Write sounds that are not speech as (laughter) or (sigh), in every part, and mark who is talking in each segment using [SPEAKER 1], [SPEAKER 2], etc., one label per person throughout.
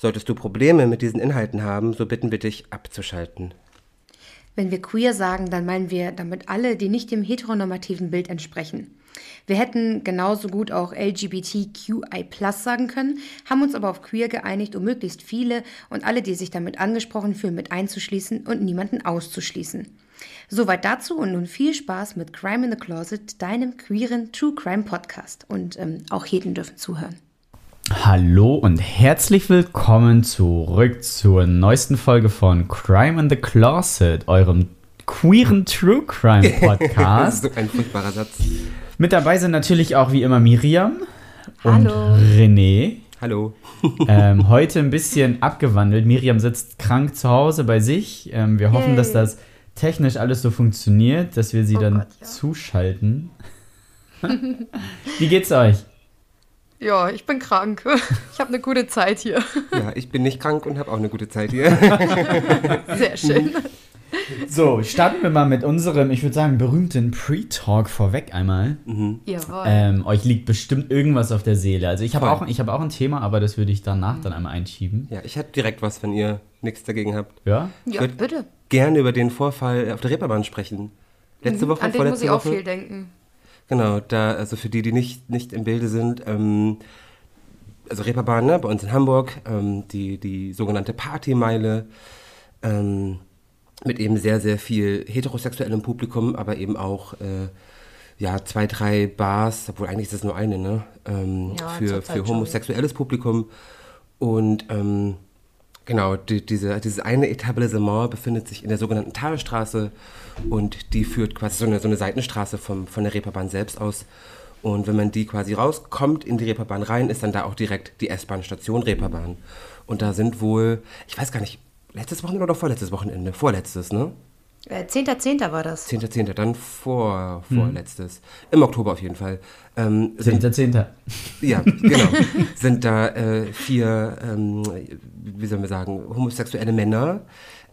[SPEAKER 1] Solltest du Probleme mit diesen Inhalten haben, so bitten wir dich abzuschalten.
[SPEAKER 2] Wenn wir queer sagen, dann meinen wir damit alle, die nicht dem heteronormativen Bild entsprechen. Wir hätten genauso gut auch LGBTQI sagen können, haben uns aber auf queer geeinigt, um möglichst viele und alle, die sich damit angesprochen fühlen, mit einzuschließen und niemanden auszuschließen. Soweit dazu und nun viel Spaß mit Crime in the Closet, deinem queeren True Crime Podcast. Und ähm, auch Heden dürfen zuhören.
[SPEAKER 3] Hallo und herzlich willkommen zurück zur neuesten Folge von Crime in the Closet, eurem queeren True Crime (laughs) Podcast.
[SPEAKER 1] so ein furchtbarer Satz.
[SPEAKER 3] Mit dabei sind natürlich auch wie immer Miriam und
[SPEAKER 2] Hallo.
[SPEAKER 3] René.
[SPEAKER 1] Hallo.
[SPEAKER 3] Ähm, heute ein bisschen abgewandelt. Miriam sitzt krank zu Hause bei sich. Ähm, wir hoffen,
[SPEAKER 2] Yay.
[SPEAKER 3] dass das technisch alles so funktioniert, dass wir sie
[SPEAKER 2] Oh
[SPEAKER 3] dann
[SPEAKER 2] Gott, ja.
[SPEAKER 3] zuschalten. (laughs) wie geht's euch?
[SPEAKER 4] Ja, ich bin krank. (laughs) Ich habe eine gute Zeit hier.
[SPEAKER 1] Ja, ich bin nicht krank und habe auch eine gute Zeit hier. (laughs)
[SPEAKER 4] Sehr schön.
[SPEAKER 3] So, starten wir mal mit unserem, ich würde sagen, berühmten Pre-Talk vorweg einmal.
[SPEAKER 4] Jawohl.
[SPEAKER 3] Ähm, euch liegt bestimmt irgendwas auf der Seele. Also ich habe auch, ich hab auch ein Thema, aber das würde ich danach dann einmal einschieben.
[SPEAKER 1] Ja, ich hätte direkt was, wenn ihr nichts dagegen habt.
[SPEAKER 3] Ja?
[SPEAKER 4] ja, bitte.
[SPEAKER 1] Gerne über den Vorfall auf der Reeperbahn sprechen. Letzte Woche,
[SPEAKER 4] An den muss ich auch
[SPEAKER 1] Woche.
[SPEAKER 4] viel denken.
[SPEAKER 1] Genau, da, also für die, die nicht, nicht im Bilde sind, ähm, also Reeperbahn, ne, bei uns in Hamburg, ähm, die, die sogenannte Partymeile, ähm, mit eben sehr, sehr viel heterosexuellem Publikum, aber eben auch, äh, ja, zwei, drei Bars, obwohl eigentlich ist es nur eine, ne, ähm,
[SPEAKER 4] Ja,
[SPEAKER 1] für, für
[SPEAKER 4] schon.
[SPEAKER 1] homosexuelles Publikum. Und, ähm, Genau, die, diese, dieses eine Etablissement befindet sich in der sogenannten Talstraße und die führt quasi so eine, so eine Seitenstraße vom, von der Reeperbahn selbst aus. Und wenn man die quasi rauskommt, in die Reeperbahn rein, ist dann da auch direkt die S-Bahn-Station Reeperbahn. Und da sind wohl, ich weiß gar nicht, letztes Wochenende oder vorletztes Wochenende? Vorletztes, ne?
[SPEAKER 2] Äh, 10.10. war das.
[SPEAKER 1] 10.10., dann vor, vorletztes. Im Oktober auf jeden Fall. Ähm, sind
[SPEAKER 3] Zehnter, Zehnter.
[SPEAKER 1] ja, genau. (laughs) Sind da äh, vier, ähm, wie sollen wir sagen, homosexuelle Männer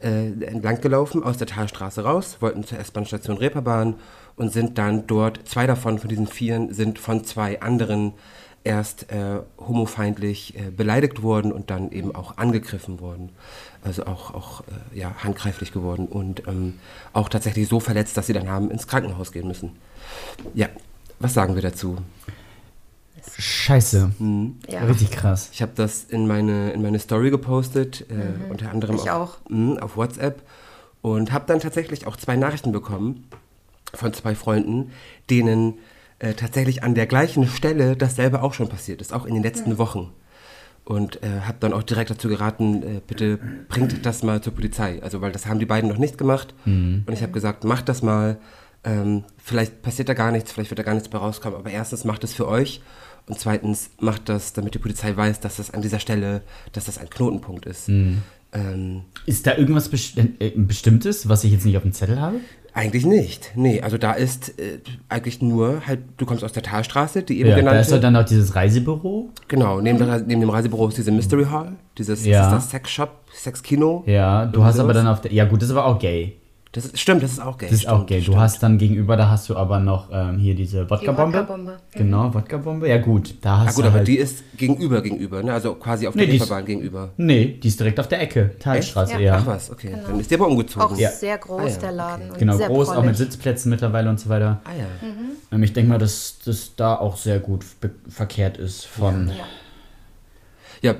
[SPEAKER 1] äh, entlang gelaufen aus der Talstraße raus, wollten zur S-Bahn-Station Reeperbahn und sind dann dort, zwei davon von diesen vieren sind von zwei anderen erst äh, homofeindlich äh, beleidigt worden und dann eben auch angegriffen worden. Also auch, auch äh, ja, handgreiflich geworden und ähm, auch tatsächlich so verletzt, dass sie dann haben ins Krankenhaus gehen müssen. Ja, was sagen wir dazu?
[SPEAKER 3] Scheiße.
[SPEAKER 2] Ja.
[SPEAKER 3] Richtig krass.
[SPEAKER 1] Ich habe das in meine, in meine Story gepostet, äh, unter anderem
[SPEAKER 4] Ich
[SPEAKER 1] auf,
[SPEAKER 4] auch.
[SPEAKER 1] mh, auf WhatsApp und habe dann tatsächlich auch zwei Nachrichten bekommen von zwei Freunden, denen äh, tatsächlich an der gleichen Stelle dasselbe auch schon passiert ist, auch in den letzten Wochen. Und äh, habe dann auch direkt dazu geraten, äh, bitte bringt das mal zur Polizei. Also, weil das haben die beiden noch nicht gemacht. Und ich habe gesagt, macht das mal. Ähm, vielleicht passiert da gar nichts, vielleicht wird da gar nichts bei rauskommen. Aber erstens macht es für euch. Und zweitens macht das, damit die Polizei weiß, dass das an dieser Stelle, dass das ein Knotenpunkt ist. Ähm,
[SPEAKER 3] Ist da irgendwas best äh, Bestimmtes, was ich jetzt nicht auf dem Zettel habe?
[SPEAKER 1] eigentlich nicht. Nee, also da ist äh, eigentlich nur halt, du kommst aus der Talstraße, die eben
[SPEAKER 3] Ja, da
[SPEAKER 1] genannte.
[SPEAKER 3] ist doch dann noch dieses Reisebüro.
[SPEAKER 1] Genau, neben, der, neben dem Reisebüro ist diese Mystery Hall, dieses
[SPEAKER 3] Ja.
[SPEAKER 1] ist das Sexshop, Sexkino.
[SPEAKER 3] Ja, du hast aber dann auf der. Ja, gut, das ist aber auch gay.
[SPEAKER 1] Das ist, stimmt, das ist auch gay.
[SPEAKER 3] Das ist
[SPEAKER 1] stimmt,
[SPEAKER 3] auch. Du
[SPEAKER 1] stimmt.
[SPEAKER 3] hast dann gegenüber, da hast du aber noch ähm, hier diese
[SPEAKER 4] Die
[SPEAKER 3] Wodka-Bombe.
[SPEAKER 4] Wodka-Bombe.
[SPEAKER 3] Genau, Wodka-Bombe. Ja, gut, da hast
[SPEAKER 1] Ja gut,
[SPEAKER 3] du
[SPEAKER 1] aber
[SPEAKER 3] halt.
[SPEAKER 1] die ist gegenüber, gegenüber, ne? Also quasi auf
[SPEAKER 3] Nee,
[SPEAKER 1] der
[SPEAKER 3] die
[SPEAKER 1] Reeperbahn gegenüber.
[SPEAKER 3] nee, die ist direkt auf der Ecke. Talstraße,
[SPEAKER 4] Ja.
[SPEAKER 3] ja.
[SPEAKER 1] Ach was, okay. Dann ist die aber umgezogen.
[SPEAKER 4] Auch
[SPEAKER 3] Ja.
[SPEAKER 4] sehr groß,
[SPEAKER 1] Ah ja,
[SPEAKER 4] der Laden. Und
[SPEAKER 3] Genau,
[SPEAKER 4] sehr
[SPEAKER 3] groß, auch mit
[SPEAKER 4] prollig.
[SPEAKER 3] Sitzplätzen mittlerweile und so weiter.
[SPEAKER 1] Ah ja.
[SPEAKER 3] Ähm, Ich denke mal, dass das da auch sehr gut verkehrt ist von.
[SPEAKER 1] Ja,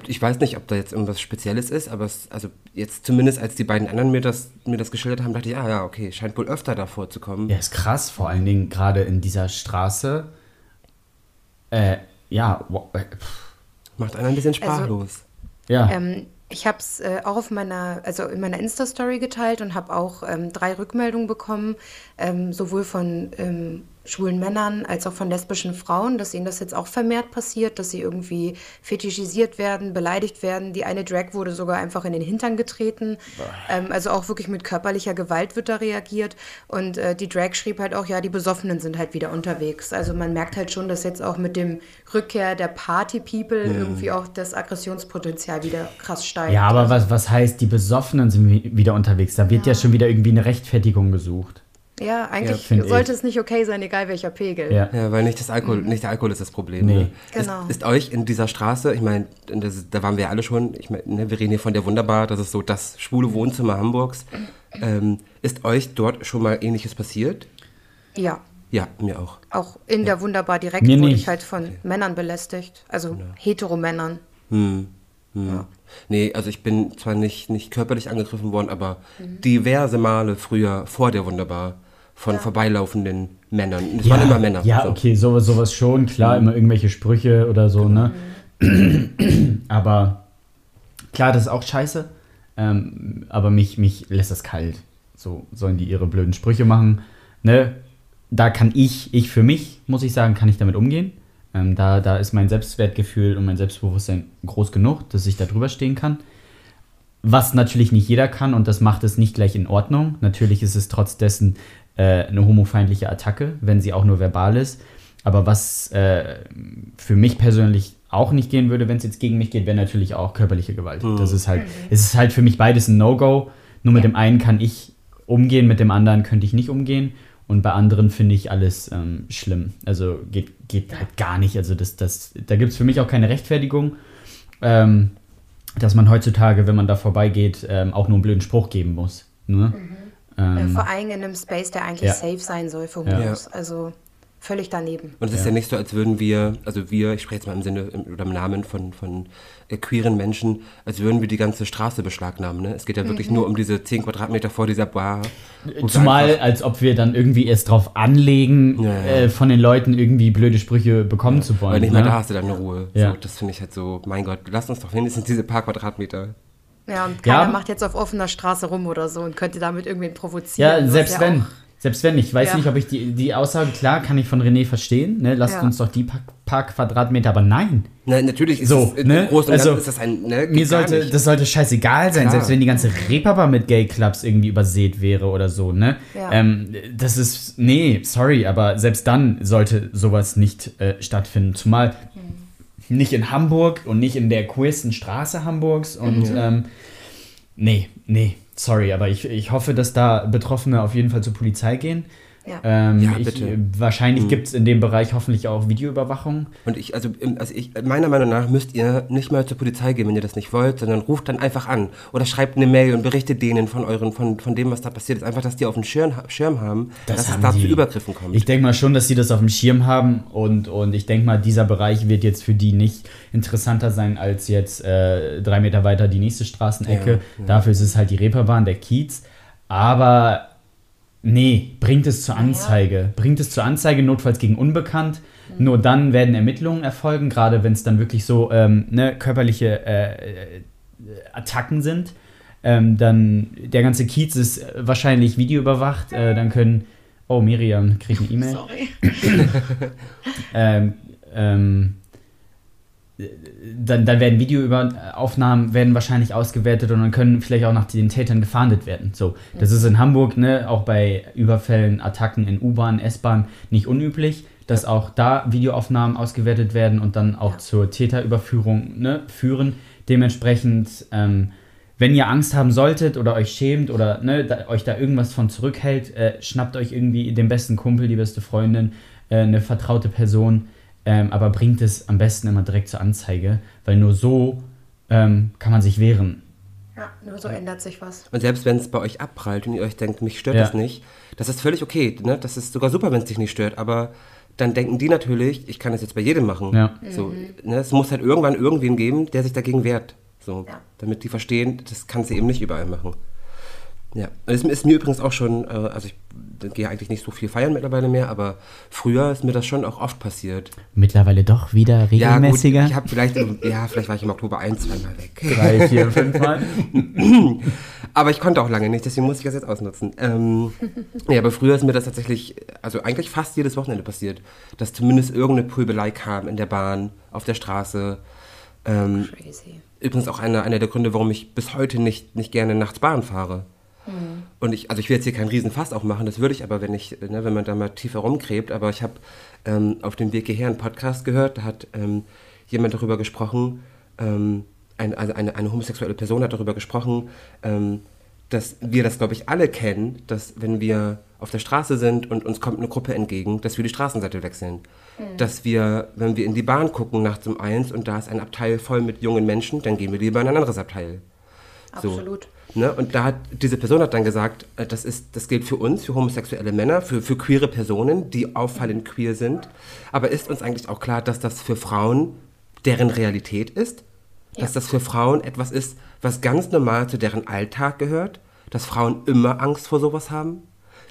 [SPEAKER 1] ich weiß nicht, ob da jetzt irgendwas Spezielles ist, aber es, also jetzt zumindest als die beiden anderen mir das, mir das geschildert haben, dachte ich, ah ja, okay, scheint wohl öfter davor zu kommen.
[SPEAKER 3] Ja, ist krass, vor allen Dingen gerade in dieser Straße. Äh, ja, äh,
[SPEAKER 1] Macht einen ein bisschen sprachlos.
[SPEAKER 3] ja.
[SPEAKER 2] Ähm, ich habe es äh, auch auf meiner, also in meiner Insta-Story geteilt und habe auch ähm, drei Rückmeldungen bekommen, ähm, sowohl von ähm, schwulen Männern als auch von lesbischen Frauen, dass ihnen das jetzt auch vermehrt passiert, dass sie irgendwie fetischisiert werden, beleidigt werden. Die eine Drag wurde sogar einfach in den Hintern getreten. Ähm, also auch wirklich mit körperlicher Gewalt wird da reagiert. Und äh, die Drag schrieb halt auch, ja, die Besoffenen sind halt wieder unterwegs. Also man merkt halt schon, dass jetzt auch mit dem Rückkehr der Party-People irgendwie auch das Aggressionspotenzial wieder krass steigt.
[SPEAKER 3] Ja, aber was, was heißt, die Besoffenen sind wi- wieder unterwegs? Da wird ja, schon wieder irgendwie eine Rechtfertigung gesucht.
[SPEAKER 2] Ja, eigentlich
[SPEAKER 3] find
[SPEAKER 2] sollte
[SPEAKER 3] ich.
[SPEAKER 2] es nicht okay sein, egal welcher Pegel.
[SPEAKER 3] Ja.
[SPEAKER 1] Ja, weil nicht das Alkohol, nicht der Alkohol ist das Problem.
[SPEAKER 3] Nee.
[SPEAKER 1] Ne?
[SPEAKER 2] Genau.
[SPEAKER 1] Ist, ist euch in dieser Straße, ich meine, da waren wir alle schon, ich meine, ne, wir reden hier von der Wunderbar, das ist so das schwule Wohnzimmer Hamburgs. Ähm, ist euch dort schon mal ähnliches passiert?
[SPEAKER 2] Ja.
[SPEAKER 1] Ja, mir auch.
[SPEAKER 2] Auch in der Wunderbar direkt
[SPEAKER 3] Mir
[SPEAKER 2] wurde
[SPEAKER 3] nicht.
[SPEAKER 2] ich halt von Männern belästigt. Also Heteromännern.
[SPEAKER 1] Hm. Nee, also ich bin zwar nicht, nicht körperlich angegriffen worden, aber diverse Male früher vor der Wunderbar von vorbeilaufenden Männern. Es waren immer Männer.
[SPEAKER 3] Ja,
[SPEAKER 1] so.
[SPEAKER 3] okay, sowas, sowas schon, klar, immer irgendwelche Sprüche oder so, ne? (clears throat) aber klar, das ist auch scheiße. Ähm, aber mich, mich lässt das kalt. So sollen die ihre blöden Sprüche machen. Ne? Da kann ich, ich für mich, muss ich sagen, kann ich damit umgehen. Ähm, da, da ist mein Selbstwertgefühl und mein Selbstbewusstsein groß genug, dass ich da drüber stehen kann. Was natürlich nicht jeder kann und das macht es nicht gleich in Ordnung. Natürlich ist es trotz dessen äh, eine homofeindliche Attacke, wenn sie auch nur verbal ist. Aber was äh, für mich persönlich auch nicht gehen würde, wenn es jetzt gegen mich geht, wäre natürlich auch körperliche Gewalt. Das ist halt, es ist halt für mich beides ein No-Go. Nur mit dem einen kann ich umgehen, mit dem anderen könnte ich nicht umgehen. Und bei anderen finde ich alles ähm, schlimm. Also geht, geht halt gar nicht. Also das, das, da gibt es für mich auch keine Rechtfertigung. Ähm, dass man heutzutage, wenn man da vorbeigeht, ähm, auch nur einen blöden Spruch geben muss. Ne?
[SPEAKER 2] Äh,
[SPEAKER 3] Ähm,
[SPEAKER 2] vor allem in einem Space, der eigentlich
[SPEAKER 3] Ja.
[SPEAKER 2] safe sein soll für
[SPEAKER 3] Ja.
[SPEAKER 2] Homos. Also völlig daneben.
[SPEAKER 1] Und es ist ja. nicht so, als würden wir, also wir, ich spreche jetzt mal im Sinne im- oder im Namen von, von äh, queeren Menschen, als würden wir die ganze Straße beschlagnahmen. Ne? Es geht ja wirklich nur um diese 10 Quadratmeter vor dieser Bar.
[SPEAKER 3] Zumal, als ob wir dann irgendwie erst drauf anlegen,
[SPEAKER 1] Ja, ja.
[SPEAKER 3] Äh, von den Leuten irgendwie blöde Sprüche bekommen zu wollen.
[SPEAKER 1] Weil nicht mal
[SPEAKER 3] ne?
[SPEAKER 1] da hast du deine Ruhe.
[SPEAKER 3] Ja.
[SPEAKER 1] So, das finde ich halt so, mein Gott, lass uns doch wenigstens diese paar Quadratmeter.
[SPEAKER 2] Ja, und
[SPEAKER 3] Ja,
[SPEAKER 2] keiner
[SPEAKER 3] aber-
[SPEAKER 2] macht jetzt auf offener Straße rum oder so und könnte damit irgendwen provozieren.
[SPEAKER 3] Ja, selbst wenn.
[SPEAKER 2] auch-
[SPEAKER 3] Selbst wenn, ich weiß
[SPEAKER 2] Ja.
[SPEAKER 3] nicht, ob ich die, die Aussage, klar, kann ich von René verstehen, ne? lasst
[SPEAKER 2] Ja.
[SPEAKER 3] uns doch die paar, paar Quadratmeter, aber nein.
[SPEAKER 1] Na, natürlich ist
[SPEAKER 3] So,
[SPEAKER 1] es äh,
[SPEAKER 3] ne?
[SPEAKER 1] im Großen und
[SPEAKER 3] Also,
[SPEAKER 1] ist das ein, ne,
[SPEAKER 3] Mir sollte,
[SPEAKER 1] nicht.
[SPEAKER 3] das sollte scheißegal sein,
[SPEAKER 1] Klar.
[SPEAKER 3] selbst wenn die ganze Reeperbahn mit Gay-Clubs irgendwie übersät wäre oder so, ne?
[SPEAKER 2] Ja.
[SPEAKER 3] Ähm, das ist, nee, sorry, aber selbst dann sollte sowas nicht äh, stattfinden. Zumal nicht in Hamburg und nicht in der queersten Straße Hamburgs und, ähm, nee, nee, sorry, aber ich, ich hoffe, dass da Betroffene auf jeden Fall zur Polizei gehen.
[SPEAKER 2] Ja.
[SPEAKER 3] Ähm,
[SPEAKER 1] Ja,
[SPEAKER 3] ich,
[SPEAKER 1] bitte.
[SPEAKER 3] wahrscheinlich gibt es in dem Bereich hoffentlich auch Videoüberwachung.
[SPEAKER 1] Und ich, also, im- also ich, meiner Meinung nach müsst ihr nicht mal zur Polizei gehen, wenn ihr das nicht wollt, sondern ruft dann einfach an oder schreibt eine Mail und berichtet denen von euren, von, von dem, was da passiert ist. Einfach, dass die auf dem Schirm, Schirm haben, dass es
[SPEAKER 3] haben
[SPEAKER 1] da zu
[SPEAKER 3] die.
[SPEAKER 1] Übergriffen kommt.
[SPEAKER 3] Ich denke mal schon, dass sie das auf dem Schirm haben und, und ich denke mal, dieser Bereich wird jetzt für die nicht interessanter sein als jetzt äh, drei Meter weiter die nächste Straßenecke. Dafür ist es halt die Reeperbahn, der Kiez. Aber nee, bringt es zur Anzeige. Bringt es zur Anzeige, notfalls gegen Unbekannt. Nur dann werden Ermittlungen erfolgen, gerade wenn es dann wirklich so ähm, ne, körperliche äh, äh, Attacken sind. Ähm, dann der ganze Kiez ist äh, wahrscheinlich videoüberwacht. Äh, dann können. Oh, Miriam kriegt eine E-Mail.
[SPEAKER 2] Sorry. (coughs)
[SPEAKER 3] Ähm, ähm, dann, dann werden Videoaufnahmen werden wahrscheinlich ausgewertet und dann können vielleicht auch nach den Tätern gefahndet werden. So, das ist in Hamburg, ne, auch bei Überfällen, Attacken in U-Bahn, S-Bahn nicht unüblich, dass auch da Videoaufnahmen ausgewertet werden und dann auch zur Täterüberführung ne, führen. Dementsprechend, ähm, wenn ihr Angst haben solltet oder euch schämt oder ne, da, euch da irgendwas von zurückhält, äh, schnappt euch irgendwie den besten Kumpel, die beste Freundin, äh, eine vertraute Person, ähm, aber bringt es am besten immer direkt zur Anzeige, weil nur so ähm, kann man sich wehren.
[SPEAKER 2] Ja, nur so ändert sich was.
[SPEAKER 1] Und selbst wenn es bei euch abprallt und ihr euch denkt, mich stört
[SPEAKER 3] Ja.
[SPEAKER 1] das nicht, das ist völlig okay. Ne? Das ist sogar super, wenn es dich nicht stört. Aber dann denken die natürlich, ich kann das jetzt bei jedem machen.
[SPEAKER 3] Ja.
[SPEAKER 1] So, ne? Es muss halt irgendwann irgendwen geben, der sich dagegen wehrt. So,
[SPEAKER 2] Ja.
[SPEAKER 1] Damit die verstehen, das kannst du eben nicht überall machen. Ja, und es ist mir übrigens auch schon, äh, also ich gehe eigentlich nicht so viel feiern mittlerweile mehr, aber früher ist mir das schon auch oft passiert.
[SPEAKER 3] Mittlerweile doch wieder
[SPEAKER 1] Ja, gut,
[SPEAKER 3] regelmäßiger.
[SPEAKER 1] ich habe vielleicht, im- ja, vielleicht war ich im Oktober ein, zweimal weg. (laughs)
[SPEAKER 3] Drei, vier, fünf Mal. (laughs)
[SPEAKER 1] Aber ich konnte auch lange nicht, deswegen muss ich das jetzt ausnutzen. Ähm, (laughs) ja, aber früher ist mir das tatsächlich, also eigentlich fast jedes Wochenende passiert, dass zumindest irgendeine Pulbelei kam in der Bahn, auf der Straße. Ähm,
[SPEAKER 2] Crazy.
[SPEAKER 1] übrigens auch einer, einer der Gründe, warum ich bis heute nicht, nicht gerne nachts Bahn fahre. Und ich, also ich will jetzt hier keinen Riesenfass aufmachen, das würde ich aber, wenn ich, ne, wenn man da mal tiefer rumgräbt, aber ich habe ähm, auf dem Weg hierher einen Podcast gehört, da hat ähm, jemand darüber gesprochen, ähm, ein, also eine, eine homosexuelle Person hat darüber gesprochen, ähm, dass wir das, glaube ich, alle kennen, dass wenn wir auf der Straße sind und uns kommt eine Gruppe entgegen, dass wir die Straßenseite wechseln. Dass wir, wenn wir in die Bahn gucken nachts um eins und da ist ein Abteil voll mit jungen Menschen, dann gehen wir lieber in ein anderes Abteil. So. Ne? Und da hat diese Person hat dann gesagt, äh, das, ist, das gilt für uns, für homosexuelle Männer, für, für queere Personen, die auffallend queer sind. Aber ist uns eigentlich auch klar, dass das für Frauen deren Realität ist? Dass das für Frauen etwas ist, was ganz normal zu deren Alltag gehört? Dass Frauen immer Angst vor sowas haben?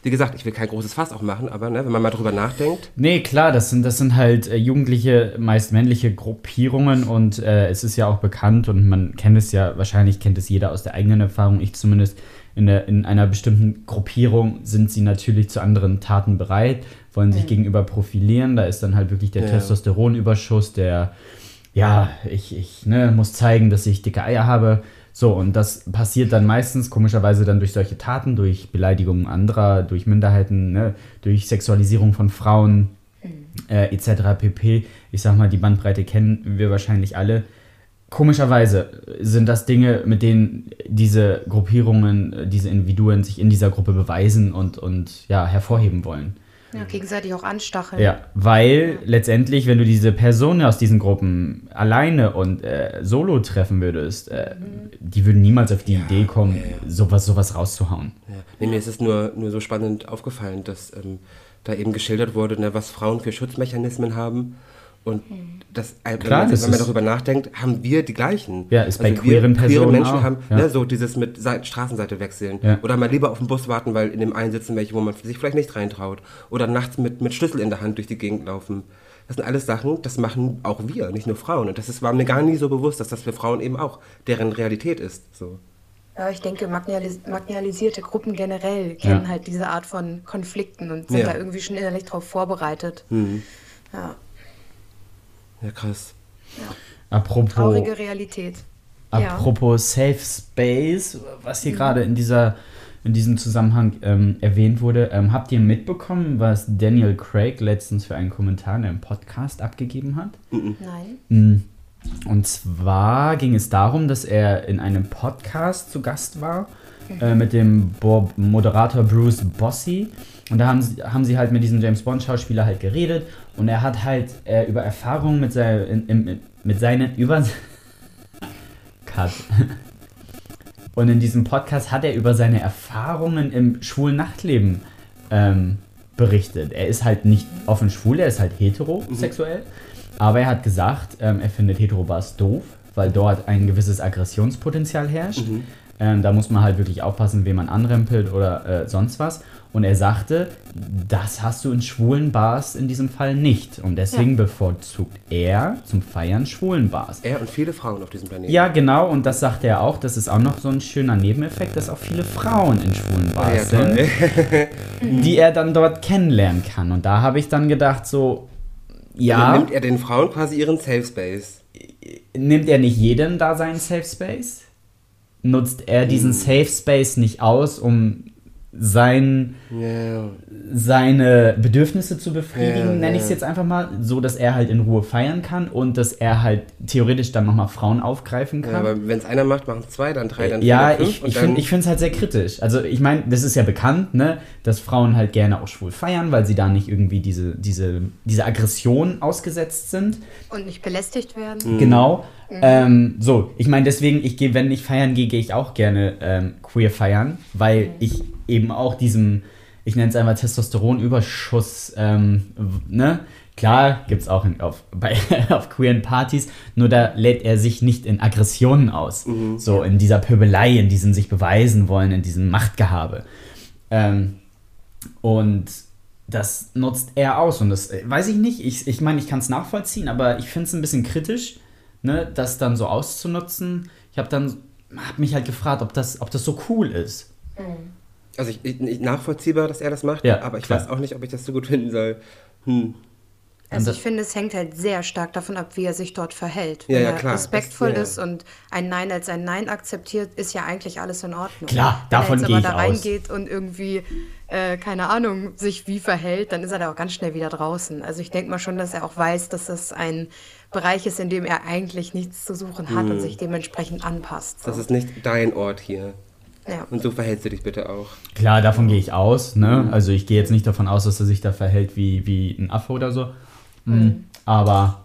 [SPEAKER 1] Wie gesagt, ich will kein großes Fass auch machen, aber ne, wenn man mal drüber nachdenkt.
[SPEAKER 3] Nee, klar, das sind, das sind halt äh, jugendliche, meist männliche Gruppierungen und äh, es ist ja auch bekannt und man kennt es ja, wahrscheinlich kennt es jeder aus der eigenen Erfahrung, ich zumindest, in, der, in einer bestimmten Gruppierung sind sie natürlich zu anderen Taten bereit, wollen sich gegenüber profilieren, da ist dann halt wirklich der
[SPEAKER 1] Ja.
[SPEAKER 3] Testosteronüberschuss, der, ja, ich, ich ne, muss zeigen, dass ich dicke Eier habe. So, und das passiert dann meistens komischerweise dann durch solche Taten, durch Beleidigungen anderer, durch Minderheiten, ne, durch Sexualisierung von Frauen, äh, etc. pp. Ich sag mal, die Bandbreite kennen wir wahrscheinlich alle. Komischerweise sind das Dinge, mit denen diese Gruppierungen, äh, diese Individuen sich in dieser Gruppe beweisen und, und ja, hervorheben wollen.
[SPEAKER 2] Ja, gegenseitig auch anstacheln.
[SPEAKER 3] Ja, weil letztendlich, wenn du diese Personen aus diesen Gruppen alleine und äh, solo treffen würdest, äh, die würden niemals auf die Idee kommen, sowas, sowas rauszuhauen.
[SPEAKER 1] Ja. Nee, mir ist es nur, nur so spannend aufgefallen, dass ähm, da eben geschildert wurde, ne, was Frauen für Schutzmechanismen haben. Und das, äh,
[SPEAKER 3] Klar,
[SPEAKER 1] wenn, man,
[SPEAKER 3] das
[SPEAKER 1] wenn man
[SPEAKER 3] ist-
[SPEAKER 1] darüber nachdenkt, haben wir die gleichen. Also
[SPEAKER 3] Ja, ist bei
[SPEAKER 1] wir
[SPEAKER 3] queeren
[SPEAKER 1] queere
[SPEAKER 3] Personen
[SPEAKER 1] Menschen
[SPEAKER 3] auch,
[SPEAKER 1] haben
[SPEAKER 3] ja.
[SPEAKER 1] ne, so dieses mit Seite, Straßenseite wechseln.
[SPEAKER 3] Ja.
[SPEAKER 1] Oder mal lieber auf den Bus warten, weil in dem einen sitzen welche, wo man sich vielleicht nicht reintraut. Oder nachts mit, mit Schlüssel in der Hand durch die Gegend laufen. Das sind alles Sachen, das machen auch wir, nicht nur Frauen. Und das ist, war mir gar nie so bewusst, dass das für Frauen eben auch deren Realität ist. So.
[SPEAKER 2] Ja, ich denke, marginalis marginalisierte Gruppen generell kennen
[SPEAKER 3] Ja.
[SPEAKER 2] halt diese Art von Konflikten und sind
[SPEAKER 1] Ja.
[SPEAKER 2] da irgendwie schon innerlich drauf vorbereitet. Ja,
[SPEAKER 1] Ja, krass.
[SPEAKER 3] Apropos,
[SPEAKER 2] traurige Realität. Ja.
[SPEAKER 3] apropos Safe Space, was hier gerade in dieser in diesem Zusammenhang ähm, erwähnt wurde, ähm, habt ihr mitbekommen, was Daniel Craig letztens für einen Kommentar in einem Podcast abgegeben hat?
[SPEAKER 2] Nein.
[SPEAKER 3] Und zwar ging es darum, dass er in einem Podcast zu Gast war äh, mit dem Bo Moderator Bruce Bossy. Und da haben sie, haben sie halt mit diesem James Bond-Schauspieler halt geredet. Und er hat halt äh, über Erfahrungen mit, sei, in, im- mit seinen über (laughs) Cut. Und in diesem Podcast hat er über seine Erfahrungen im schwulen Nachtleben ähm, berichtet. Er ist halt nicht offen schwul, er ist halt heterosexuell. Aber er hat gesagt, ähm, er findet Heterobars doof, weil dort ein gewisses Aggressionspotenzial herrscht. Ähm, da muss man halt wirklich aufpassen, wen man anrempelt oder äh, sonst was. Und er sagte, das hast du in schwulen Bars in diesem Fall nicht. Und deswegen bevorzugt er zum Feiern schwulen Bars.
[SPEAKER 1] Er und viele Frauen auf diesem Planeten.
[SPEAKER 3] Ja, genau, und das sagte er auch. Das ist auch noch so ein schöner Nebeneffekt, dass auch viele Frauen in schwulen Bars
[SPEAKER 1] Ja,
[SPEAKER 3] sind, (laughs) die er dann dort kennenlernen kann. Und da habe ich dann gedacht, so, ja,
[SPEAKER 1] nimmt er den Frauen quasi ihren Safe Space.
[SPEAKER 3] nimmt er nicht jedem da seinen Safe Space? Nutzt er diesen Safe Space nicht aus, um sein,
[SPEAKER 1] Ja.
[SPEAKER 3] seine Bedürfnisse zu befriedigen,
[SPEAKER 1] Ja,
[SPEAKER 3] nenne ich es
[SPEAKER 1] ja.
[SPEAKER 3] jetzt einfach mal, so dass er halt in Ruhe feiern kann und dass er halt theoretisch dann nochmal Frauen aufgreifen kann.
[SPEAKER 1] Ja, aber wenn es einer macht, machen es zwei, dann drei, dann vier,
[SPEAKER 3] Ja,
[SPEAKER 1] dann fünf
[SPEAKER 3] ich, ich finde es halt sehr kritisch. Also ich meine, das ist ja bekannt, ne, dass Frauen halt gerne auch schwul feiern, weil sie da nicht irgendwie diese, diese, diese Aggression ausgesetzt sind.
[SPEAKER 2] Und nicht belästigt
[SPEAKER 1] Mhm.
[SPEAKER 2] werden.
[SPEAKER 3] Genau. Ähm, so, ich meine, deswegen, ich gehe, wenn ich feiern gehe, gehe ich auch gerne ähm, queer feiern, weil ich eben auch diesem, ich nenne es einfach Testosteronüberschuss, ähm, ne? Klar, gibt es auch in, auf, bei, (laughs) auf queeren Partys, nur da lädt er sich nicht in Aggressionen aus. So, in dieser Pöbelei, in diesem sich beweisen wollen, in diesem Machtgehabe. Ähm, und das nutzt er aus. Und das äh, weiß ich nicht. Ich meine, ich, mein, ich kann es nachvollziehen, aber ich finde es ein bisschen kritisch, ne, das dann so auszunutzen. Ich habe dann habe mich halt gefragt, ob das, ob das so cool ist.
[SPEAKER 1] Also ich, ich, ich nachvollziehbar, dass er das macht,
[SPEAKER 3] Ja,
[SPEAKER 1] aber ich
[SPEAKER 3] klar.
[SPEAKER 1] weiß auch nicht, ob ich das so gut finden soll. Hm.
[SPEAKER 2] Also ich finde, es hängt halt sehr stark davon ab, wie er sich dort verhält.
[SPEAKER 1] Ja,
[SPEAKER 2] Wenn
[SPEAKER 1] ja,
[SPEAKER 2] er
[SPEAKER 1] klar.
[SPEAKER 2] respektvoll
[SPEAKER 1] Das-
[SPEAKER 2] ist und ein Nein als ein Nein akzeptiert, ist ja eigentlich alles in Ordnung.
[SPEAKER 3] Klar, davon
[SPEAKER 2] Wenn
[SPEAKER 3] gehe
[SPEAKER 2] er jetzt aber da reingeht und irgendwie, äh, keine Ahnung, sich wie verhält, dann ist er da auch ganz schnell wieder draußen. Also ich denke mal schon, dass er auch weiß, dass das ein Bereich ist, in dem er eigentlich nichts zu suchen hat und sich dementsprechend anpasst. So.
[SPEAKER 1] Das ist nicht dein Ort hier.
[SPEAKER 2] Ja.
[SPEAKER 1] Und so verhältst du dich bitte auch.
[SPEAKER 3] Klar, davon gehe ich aus. Ne? Also ich gehe jetzt nicht davon aus, dass er sich da verhält wie, wie ein Affe oder so. Mhm. Aber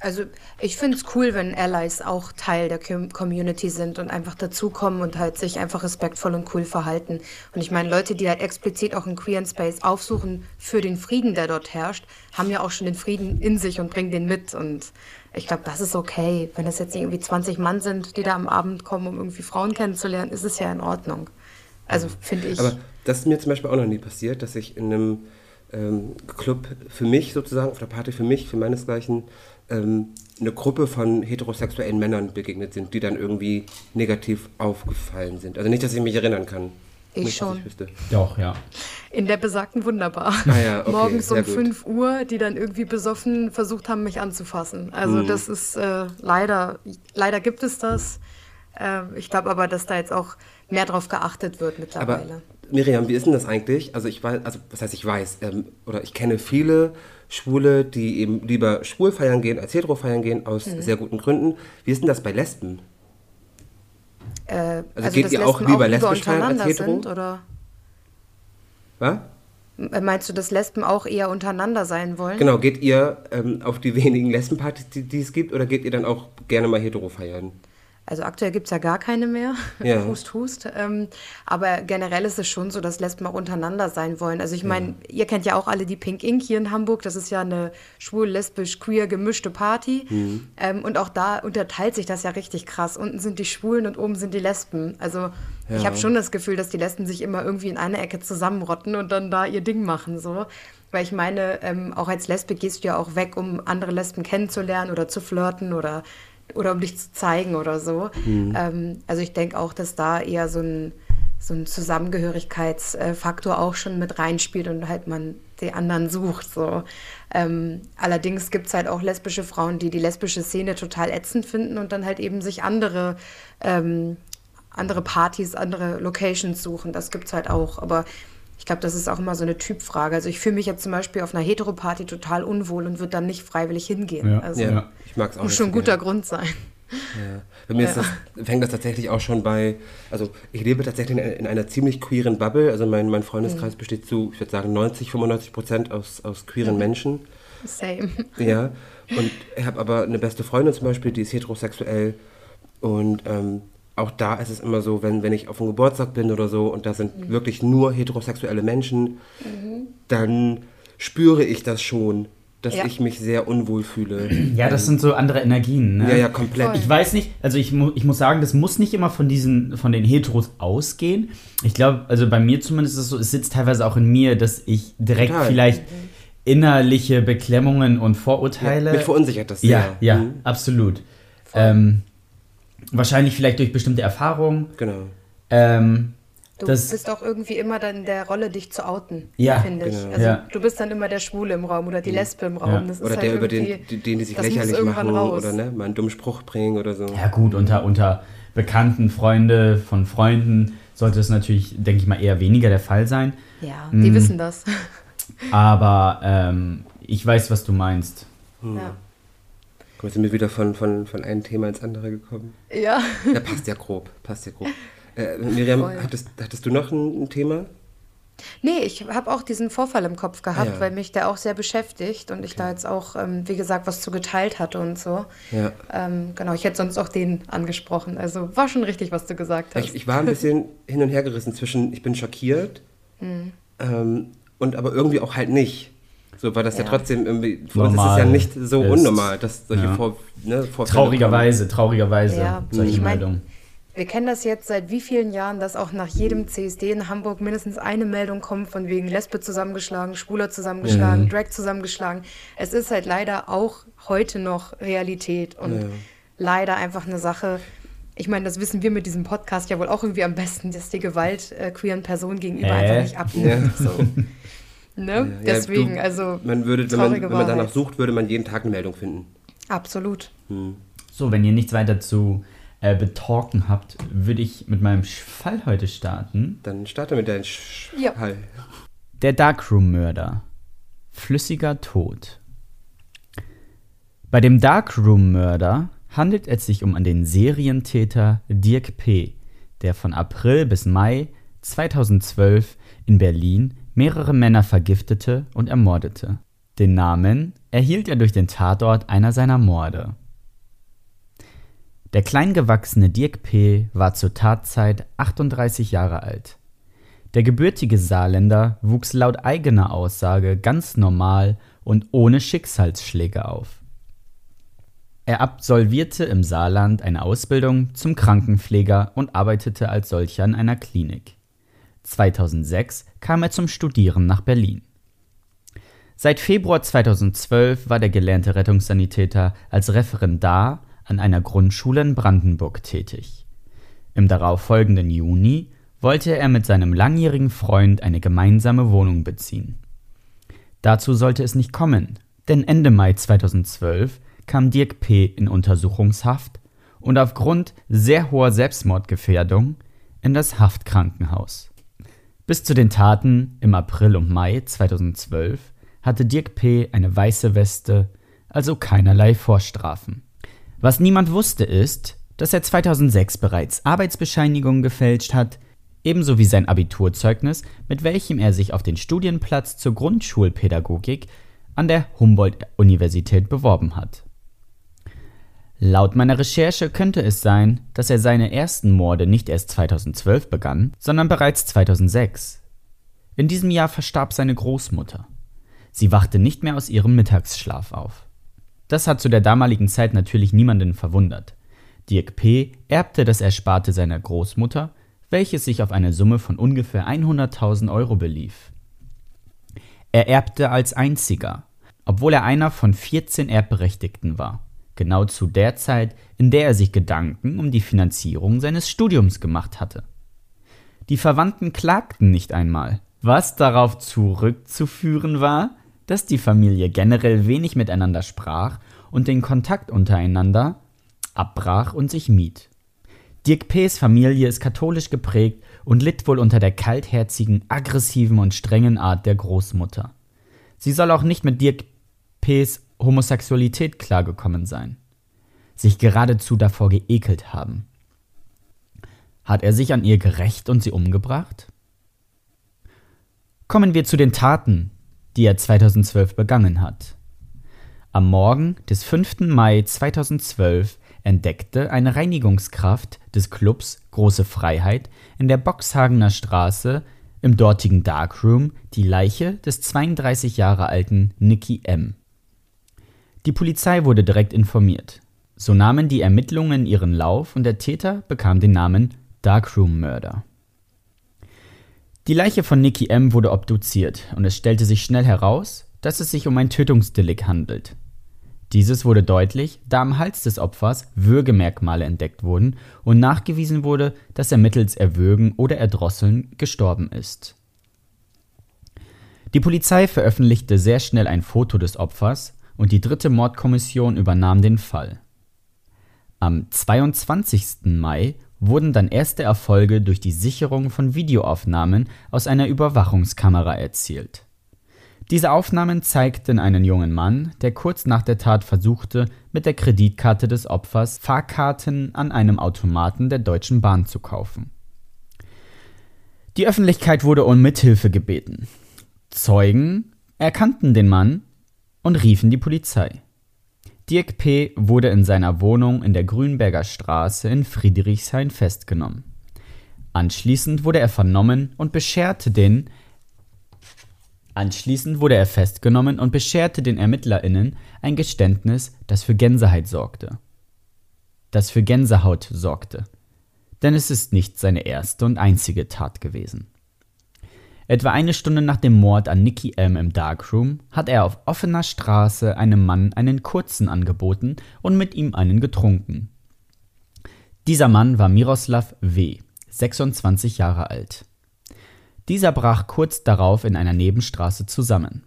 [SPEAKER 2] Also ich finde es cool, wenn Allies auch Teil der Com- Community sind und einfach dazukommen und halt sich einfach respektvoll und cool verhalten. Und ich meine, Leute, die halt explizit auch einen queeren Space aufsuchen für den Frieden, der dort herrscht, haben ja auch schon den Frieden in sich und bringen den mit. Und ich glaube, das ist okay. Wenn das jetzt irgendwie 20 Mann sind, die da am Abend kommen, um irgendwie Frauen kennenzulernen, ist es ja in Ordnung. Also finde ich.
[SPEAKER 1] Aber das ist mir zum Beispiel auch noch nie passiert, dass ich in einem ähm, Club für mich sozusagen, auf der Party für mich, für meinesgleichen, ähm, eine Gruppe von heterosexuellen Männern begegnet sind, die dann irgendwie negativ aufgefallen sind. Also nicht, dass ich mich erinnern kann.
[SPEAKER 2] Ich
[SPEAKER 1] nicht,
[SPEAKER 2] schon.
[SPEAKER 1] Ich
[SPEAKER 3] doch, ja.
[SPEAKER 2] In der besagten Wunderbar.
[SPEAKER 1] Ah ja, okay,
[SPEAKER 2] Morgens um
[SPEAKER 1] sehr gut.
[SPEAKER 2] 5 Uhr, die dann irgendwie besoffen versucht haben, mich anzufassen. Also
[SPEAKER 1] Mhm.
[SPEAKER 2] das ist äh, leider, leider gibt es das. Ähm, ich glaube aber, dass da jetzt auch mehr drauf geachtet wird
[SPEAKER 1] Aber
[SPEAKER 2] mittlerweile.
[SPEAKER 1] Miriam, wie ist denn das eigentlich? Also ich weiß, also was heißt ich weiß, ähm, oder ich kenne viele Schwule, die eben lieber schwul feiern gehen als hetero feiern gehen, aus
[SPEAKER 2] Mhm.
[SPEAKER 1] sehr guten Gründen. Wie ist denn das bei Lesben?
[SPEAKER 2] Äh,
[SPEAKER 1] also geht
[SPEAKER 2] dass
[SPEAKER 1] ihr auch lieber lesbisch feiern als
[SPEAKER 2] untereinander
[SPEAKER 1] hetero?
[SPEAKER 2] sind, oder
[SPEAKER 1] Was?
[SPEAKER 2] äh, meinst du, dass Lesben auch eher untereinander sein wollen?
[SPEAKER 1] Genau, geht ihr ähm, auf die wenigen Lesbenpartys, die, die es gibt, oder geht ihr dann auch gerne mal hetero feiern?
[SPEAKER 2] Also aktuell gibt es ja gar keine mehr. (laughs)
[SPEAKER 1] Ja.
[SPEAKER 2] hust, hust. Ähm, aber generell ist es schon so, dass Lesben auch untereinander sein wollen. Also ich meine, ihr kennt ja auch alle die Pink Ink hier in Hamburg. Das ist ja eine schwul-lesbisch-queer gemischte Party.
[SPEAKER 1] Mhm.
[SPEAKER 2] Ähm, und auch da unterteilt sich das ja richtig krass. Unten sind die Schwulen und oben sind die Lesben. Also ich
[SPEAKER 1] Ja.
[SPEAKER 2] habe schon das Gefühl, dass die Lesben sich immer irgendwie in eine Ecke zusammenrotten und dann da ihr Ding machen. So. Weil ich meine, ähm, auch als Lesbe gehst du ja auch weg, um andere Lesben kennenzulernen oder zu flirten oder oder um dich zu zeigen oder so. Ähm, also ich denke auch, dass da eher so ein, so ein Zusammengehörigkeitsfaktor auch schon mit reinspielt und halt man die anderen sucht. So. Ähm, allerdings gibt es halt auch lesbische Frauen, die die lesbische Szene total ätzend finden und dann halt eben sich andere, ähm, andere Partys, andere Locations suchen. Das gibt es halt auch. Aber ich glaube, das ist auch immer so eine Typfrage. Also ich fühle mich jetzt zum Beispiel auf einer Heteroparty total unwohl und würde dann nicht freiwillig hingehen.
[SPEAKER 3] Ja.
[SPEAKER 2] Also
[SPEAKER 1] Ja, ich mag es auch
[SPEAKER 2] muss schon ein
[SPEAKER 1] so
[SPEAKER 2] guter
[SPEAKER 1] gerne.
[SPEAKER 2] Grund sein.
[SPEAKER 1] Ja. Bei mir ist das, fängt das tatsächlich auch schon bei, also ich lebe tatsächlich in, in einer ziemlich queeren Bubble. Also mein, mein Freundeskreis besteht zu, ich würde sagen, 90, 95 Prozent aus, aus queeren Menschen.
[SPEAKER 2] Same.
[SPEAKER 1] Ja. Und ich habe aber eine beste Freundin zum Beispiel, die ist heterosexuell. Und ähm, auch da ist es immer so, wenn, wenn ich auf dem Geburtstag bin oder so und da sind wirklich nur heterosexuelle Menschen, dann spüre ich das schon, dass
[SPEAKER 2] Ja.
[SPEAKER 1] ich mich sehr unwohl fühle. (clears throat)
[SPEAKER 3] Ja, das sind so andere Energien. Ne?
[SPEAKER 1] Ja, ja, komplett.
[SPEAKER 2] Voll.
[SPEAKER 3] Ich weiß nicht, also ich, mu ich muss sagen, das muss nicht immer von diesen, von den Heteros ausgehen. Ich glaube, also bei mir zumindest ist es so, es sitzt teilweise auch in mir, dass ich direkt
[SPEAKER 1] Total.
[SPEAKER 3] vielleicht innerliche Beklemmungen und Vorurteile.
[SPEAKER 1] Mich verunsichert das sehr.
[SPEAKER 3] ja, ja,
[SPEAKER 1] Mhm.
[SPEAKER 3] absolut. Ähm, wahrscheinlich vielleicht durch bestimmte Erfahrungen.
[SPEAKER 1] Genau.
[SPEAKER 3] Ähm,
[SPEAKER 2] Du
[SPEAKER 3] Das-
[SPEAKER 2] bist auch irgendwie immer dann in der Rolle, dich zu outen,
[SPEAKER 3] Ja,
[SPEAKER 2] finde ich.
[SPEAKER 1] genau.
[SPEAKER 2] Also
[SPEAKER 3] Ja.
[SPEAKER 2] du bist dann immer der Schwule im Raum oder die Lesbe im Raum.
[SPEAKER 3] Ja.
[SPEAKER 2] Das ist
[SPEAKER 1] Oder
[SPEAKER 2] halt
[SPEAKER 1] der, über den, den die sich
[SPEAKER 2] das
[SPEAKER 1] lächerlich machen
[SPEAKER 2] raus.
[SPEAKER 1] oder ne, mal einen dummen Spruch bringen oder so.
[SPEAKER 3] ja gut, unter, unter Bekannten, Freunde von Freunden sollte es natürlich, denke ich mal, eher weniger der Fall sein.
[SPEAKER 2] Ja,
[SPEAKER 3] Mhm.
[SPEAKER 2] die wissen das.
[SPEAKER 3] Aber ähm, ich weiß, was du meinst.
[SPEAKER 2] Ja.
[SPEAKER 1] Mal, sind wir wieder von, von, von einem Thema ins andere gekommen.
[SPEAKER 2] ja.
[SPEAKER 1] Ja, passt ja grob. Passt ja grob. Äh, Miriam,
[SPEAKER 2] Voll.
[SPEAKER 1] hattest, hattest du noch ein, ein Thema?
[SPEAKER 2] Nee, ich habe auch diesen Vorfall im Kopf gehabt,
[SPEAKER 1] Ah, ja.
[SPEAKER 2] weil mich der auch sehr beschäftigt und ich da jetzt auch, ähm, wie gesagt, was zu geteilt hatte und so.
[SPEAKER 1] Ja.
[SPEAKER 2] Ähm, genau, ich hätte sonst auch den angesprochen. Also war schon richtig, was du gesagt hast.
[SPEAKER 1] Ich, ich war ein bisschen (laughs) hin und her gerissen zwischen, ich bin schockiert
[SPEAKER 2] Mhm.
[SPEAKER 1] ähm, und aber irgendwie auch halt nicht. So, weil das ja,
[SPEAKER 2] Ja.
[SPEAKER 1] trotzdem irgendwie, für uns ist es ja nicht so
[SPEAKER 3] ist.
[SPEAKER 1] unnormal, dass solche
[SPEAKER 3] Ja.
[SPEAKER 1] Vor, ne, Vorfälle
[SPEAKER 3] Traurigerweise, traurigerweise,
[SPEAKER 2] Ja,
[SPEAKER 3] solche
[SPEAKER 2] ich
[SPEAKER 3] Meldungen.
[SPEAKER 2] Wir kennen das jetzt seit wie vielen Jahren, dass auch nach jedem CSD in Hamburg mindestens eine Meldung kommt von wegen Lesbe zusammengeschlagen, Schwuler zusammengeschlagen, Drag zusammengeschlagen. Es ist halt leider auch heute noch Realität und
[SPEAKER 1] Ja.
[SPEAKER 2] leider einfach eine Sache, Ich meine, das wissen wir mit diesem Podcast ja wohl auch irgendwie am besten, dass die Gewalt äh, queeren Personen gegenüber
[SPEAKER 3] Äh?
[SPEAKER 2] einfach nicht abnimmt.
[SPEAKER 1] Ja.
[SPEAKER 2] So. (laughs) Ne?
[SPEAKER 1] Ja,
[SPEAKER 2] Deswegen,
[SPEAKER 1] du-
[SPEAKER 2] also
[SPEAKER 1] Man würde, wenn man, wenn man danach sucht, würde man jeden Tag eine Meldung finden.
[SPEAKER 2] Absolut.
[SPEAKER 3] So, wenn ihr nichts weiter zu äh, betalken habt, würde ich mit meinem Fall heute starten.
[SPEAKER 1] Dann starte mit deinem
[SPEAKER 2] Ja.
[SPEAKER 1] Fall.
[SPEAKER 3] Der Darkroom-Mörder. Flüssiger Tod. Bei dem Darkroom-Mörder handelt es sich um den Serientäter Dirk P., der von April bis Mai 2012 in Berlin mehrere Männer vergiftete und ermordete. Den Namen erhielt er durch den Tatort einer seiner Morde. Der kleingewachsene Dirk P. war zur Tatzeit 38 Jahre alt. Der gebürtige Saarländer wuchs laut eigener Aussage ganz normal und ohne Schicksalsschläge auf. Er absolvierte im Saarland eine Ausbildung zum Krankenpfleger und arbeitete als solcher in einer Klinik. 2006 kam er zum Studieren nach Berlin. Seit Februar 2012 war der gelernte Rettungssanitäter als Referendar an einer Grundschule in Brandenburg tätig. Im darauffolgenden Juni wollte er mit seinem langjährigen Freund eine gemeinsame Wohnung beziehen. Dazu sollte es nicht kommen, denn Ende Mai 2012 kam Dirk P. in Untersuchungshaft und aufgrund sehr hoher Selbstmordgefährdung in das Haftkrankenhaus. Bis zu den Taten im April und Mai 2012 hatte Dirk P. eine weiße Weste, also keinerlei Vorstrafen. Was niemand wusste ist, dass er 2006 bereits Arbeitsbescheinigungen gefälscht hat, ebenso wie sein Abiturzeugnis, mit welchem er sich auf den Studienplatz zur Grundschulpädagogik an der Humboldt-Universität beworben hat. Laut meiner Recherche könnte es sein, dass er seine ersten Morde nicht erst 2012 begann, sondern bereits 2006. In diesem Jahr verstarb seine Großmutter. Sie wachte nicht mehr aus ihrem Mittagsschlaf auf. Das hat zu der damaligen Zeit natürlich niemanden verwundert. Dirk P. erbte das Ersparte seiner Großmutter, welches sich auf eine Summe von ungefähr 100.000 Euro belief. Er erbte als einziger, obwohl er einer von 14 Erbberechtigten war, genau zu der Zeit, in der er sich Gedanken um die Finanzierung seines Studiums gemacht hatte. Die Verwandten klagten nicht einmal, was darauf zurückzuführen war, dass die Familie generell wenig miteinander sprach und den Kontakt untereinander abbrach und sich mied. Dirk P.'s Familie ist katholisch geprägt und litt wohl unter der kaltherzigen, aggressiven und strengen Art der Großmutter. Sie soll auch nicht mit Dirk P.'s Homosexualität klargekommen sein, sich geradezu davor geekelt haben. Hat er sich an ihr gerecht und sie umgebracht? Kommen wir zu den Taten, die er 2012 begangen hat. Am Morgen des 5. Mai 2012 entdeckte eine Reinigungskraft des Clubs Große Freiheit in der Boxhagener Straße im dortigen Darkroom die Leiche des 32 Jahre alten Nicky M. Die Polizei wurde direkt informiert. So nahmen die Ermittlungen ihren Lauf und der Täter bekam den Namen Darkroom-Mörder. Die Leiche von Nicky M. wurde obduziert und es stellte sich schnell heraus, dass es sich um ein Tötungsdelikt handelt. Dieses wurde deutlich, da am Hals des Opfers Würgemerkmale entdeckt wurden und nachgewiesen wurde, dass er mittels Erwürgen oder Erdrosseln gestorben ist. Die Polizei veröffentlichte sehr schnell ein Foto des Opfers und die dritte Mordkommission übernahm den Fall. Am 22. Mai wurden dann erste Erfolge durch die Sicherung von Videoaufnahmen aus einer Überwachungskamera erzielt. Diese Aufnahmen zeigten einen jungen Mann, der kurz nach der Tat versuchte, mit der Kreditkarte des Opfers Fahrkarten an einem Automaten der Deutschen Bahn zu kaufen. Die Öffentlichkeit wurde um Mithilfe gebeten. Zeugen erkannten den Mann und riefen die Polizei. Dirk P. wurde in seiner Wohnung in der Grünberger Straße in Friedrichshain festgenommen. Anschließend wurde er vernommen und bescherte den Anschließend wurde er festgenommen und bescherte den ErmittlerInnen ein Geständnis, das für Gänsehaut sorgte. Das für Gänsehaut sorgte. Denn es ist nicht seine erste und einzige Tat gewesen. Etwa eine Stunde nach dem Mord an Nicky M. im Darkroom hat er auf offener Straße einem Mann einen kurzen angeboten und mit ihm einen getrunken. Dieser Mann war Miroslav W., 26 Jahre alt. Dieser brach kurz darauf in einer Nebenstraße zusammen.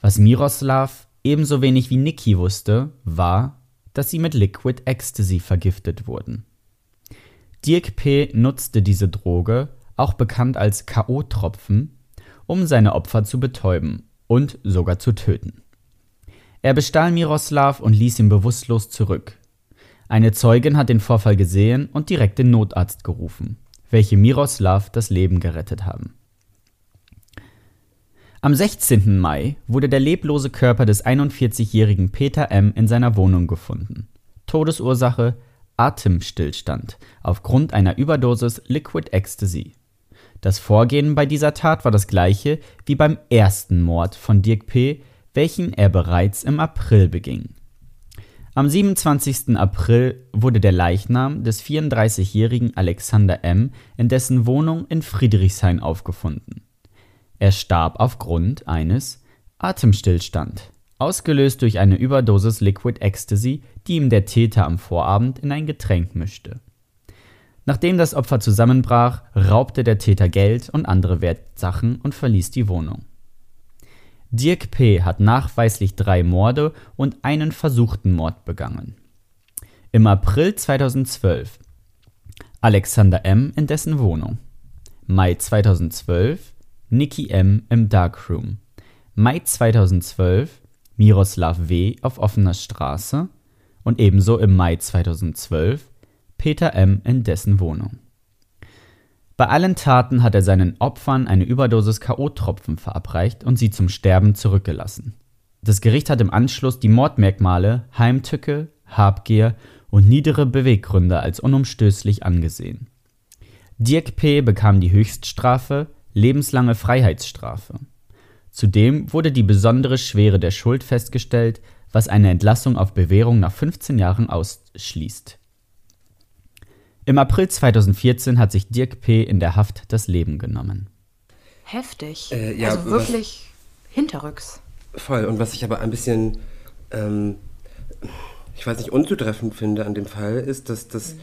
[SPEAKER 3] Was Miroslav ebenso wenig wie Niki wusste, war, dass sie mit Liquid Ecstasy vergiftet wurden. Dirk P. nutzte diese Droge, auch bekannt als K.O.-Tropfen, um seine Opfer zu betäuben und sogar zu töten. Er bestahl Miroslav und ließ ihn bewusstlos zurück. Eine Zeugin hat den Vorfall gesehen und direkt den Notarzt gerufen, welche Miroslav das Leben gerettet haben. Am 16. Mai wurde der leblose Körper des 41-jährigen Peter M. in seiner Wohnung gefunden. Todesursache Atemstillstand aufgrund einer Überdosis Liquid Ecstasy. Das Vorgehen bei dieser Tat war das gleiche wie beim ersten Mord von Dirk P., welchen er bereits im April beging. Am 27. April wurde der Leichnam des 34-jährigen Alexander M. in dessen Wohnung in Friedrichshain aufgefunden. Er starb aufgrund eines Atemstillstand, ausgelöst durch eine Überdosis Liquid Ecstasy, die ihm der Täter am Vorabend in ein Getränk mischte. Nachdem das Opfer zusammenbrach, raubte der Täter Geld und andere Wertsachen und verließ die Wohnung. Dirk P. hat nachweislich drei Morde und einen versuchten Mord begangen. Im April 2012 Alexander M. in dessen Wohnung. Mai 2012 Nikki M. im Darkroom. Mai 2012 Miroslav W. auf offener Straße und ebenso im Mai 2012 Peter M. in dessen Wohnung. Bei allen Taten hat er seinen Opfern eine Überdosis K.O.-Tropfen verabreicht und sie zum Sterben zurückgelassen. Das Gericht hat im Anschluss die Mordmerkmale Heimtücke, Habgier und niedere Beweggründe als unumstößlich angesehen. Dirk P. bekam die Höchststrafe lebenslange Freiheitsstrafe. Zudem wurde die besondere Schwere der Schuld festgestellt, was eine Entlassung auf Bewährung nach 15 Jahren ausschließt. Im April 2014 hat sich Dirk P. in der Haft das Leben genommen.
[SPEAKER 4] Heftig.
[SPEAKER 1] Äh, ja,
[SPEAKER 4] also wirklich hinterrücks.
[SPEAKER 1] Voll. Und was ich aber ein bisschen, ähm, ich weiß nicht, unzutreffend finde an dem Fall, ist, dass das
[SPEAKER 4] Mhm.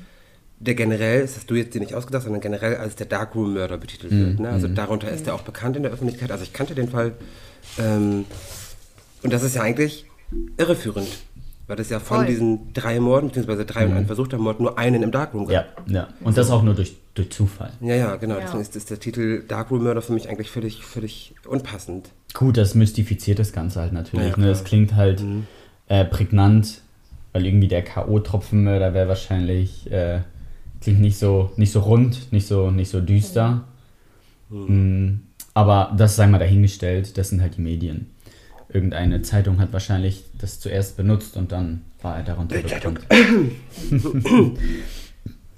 [SPEAKER 1] der generell, das hast du jetzt dir nicht ausgedacht, sondern generell als der Darkroom-Mörder betitelt wird. Ne? Also darunter ist er auch bekannt in der Öffentlichkeit. Also ich kannte den Fall. Ähm, und das ist ja eigentlich irreführend. Weil das ja von
[SPEAKER 4] Voll.
[SPEAKER 1] diesen drei Morden, beziehungsweise drei und ein versuchter Mord, nur einen im Darkroom
[SPEAKER 3] Ja,
[SPEAKER 1] gab.
[SPEAKER 3] ja. Und das auch nur durch, durch Zufall.
[SPEAKER 1] Ja, ja, genau.
[SPEAKER 4] Ja.
[SPEAKER 1] Deswegen ist, ist der Titel Darkroom-Mörder für mich eigentlich völlig, völlig unpassend.
[SPEAKER 3] Gut, das mystifiziert das Ganze halt natürlich.
[SPEAKER 1] Ja,
[SPEAKER 3] ne? Das klingt halt äh, prägnant, weil irgendwie der K.O.-Tropfenmörder wäre wahrscheinlich, äh, klingt nicht so, nicht so rund, nicht so, nicht so düster. Mm, aber das sei mal dahingestellt, das sind halt die Medien. Irgendeine Zeitung hat wahrscheinlich das zuerst benutzt und dann war er darunter
[SPEAKER 1] Bildzeitung.
[SPEAKER 3] bekannt.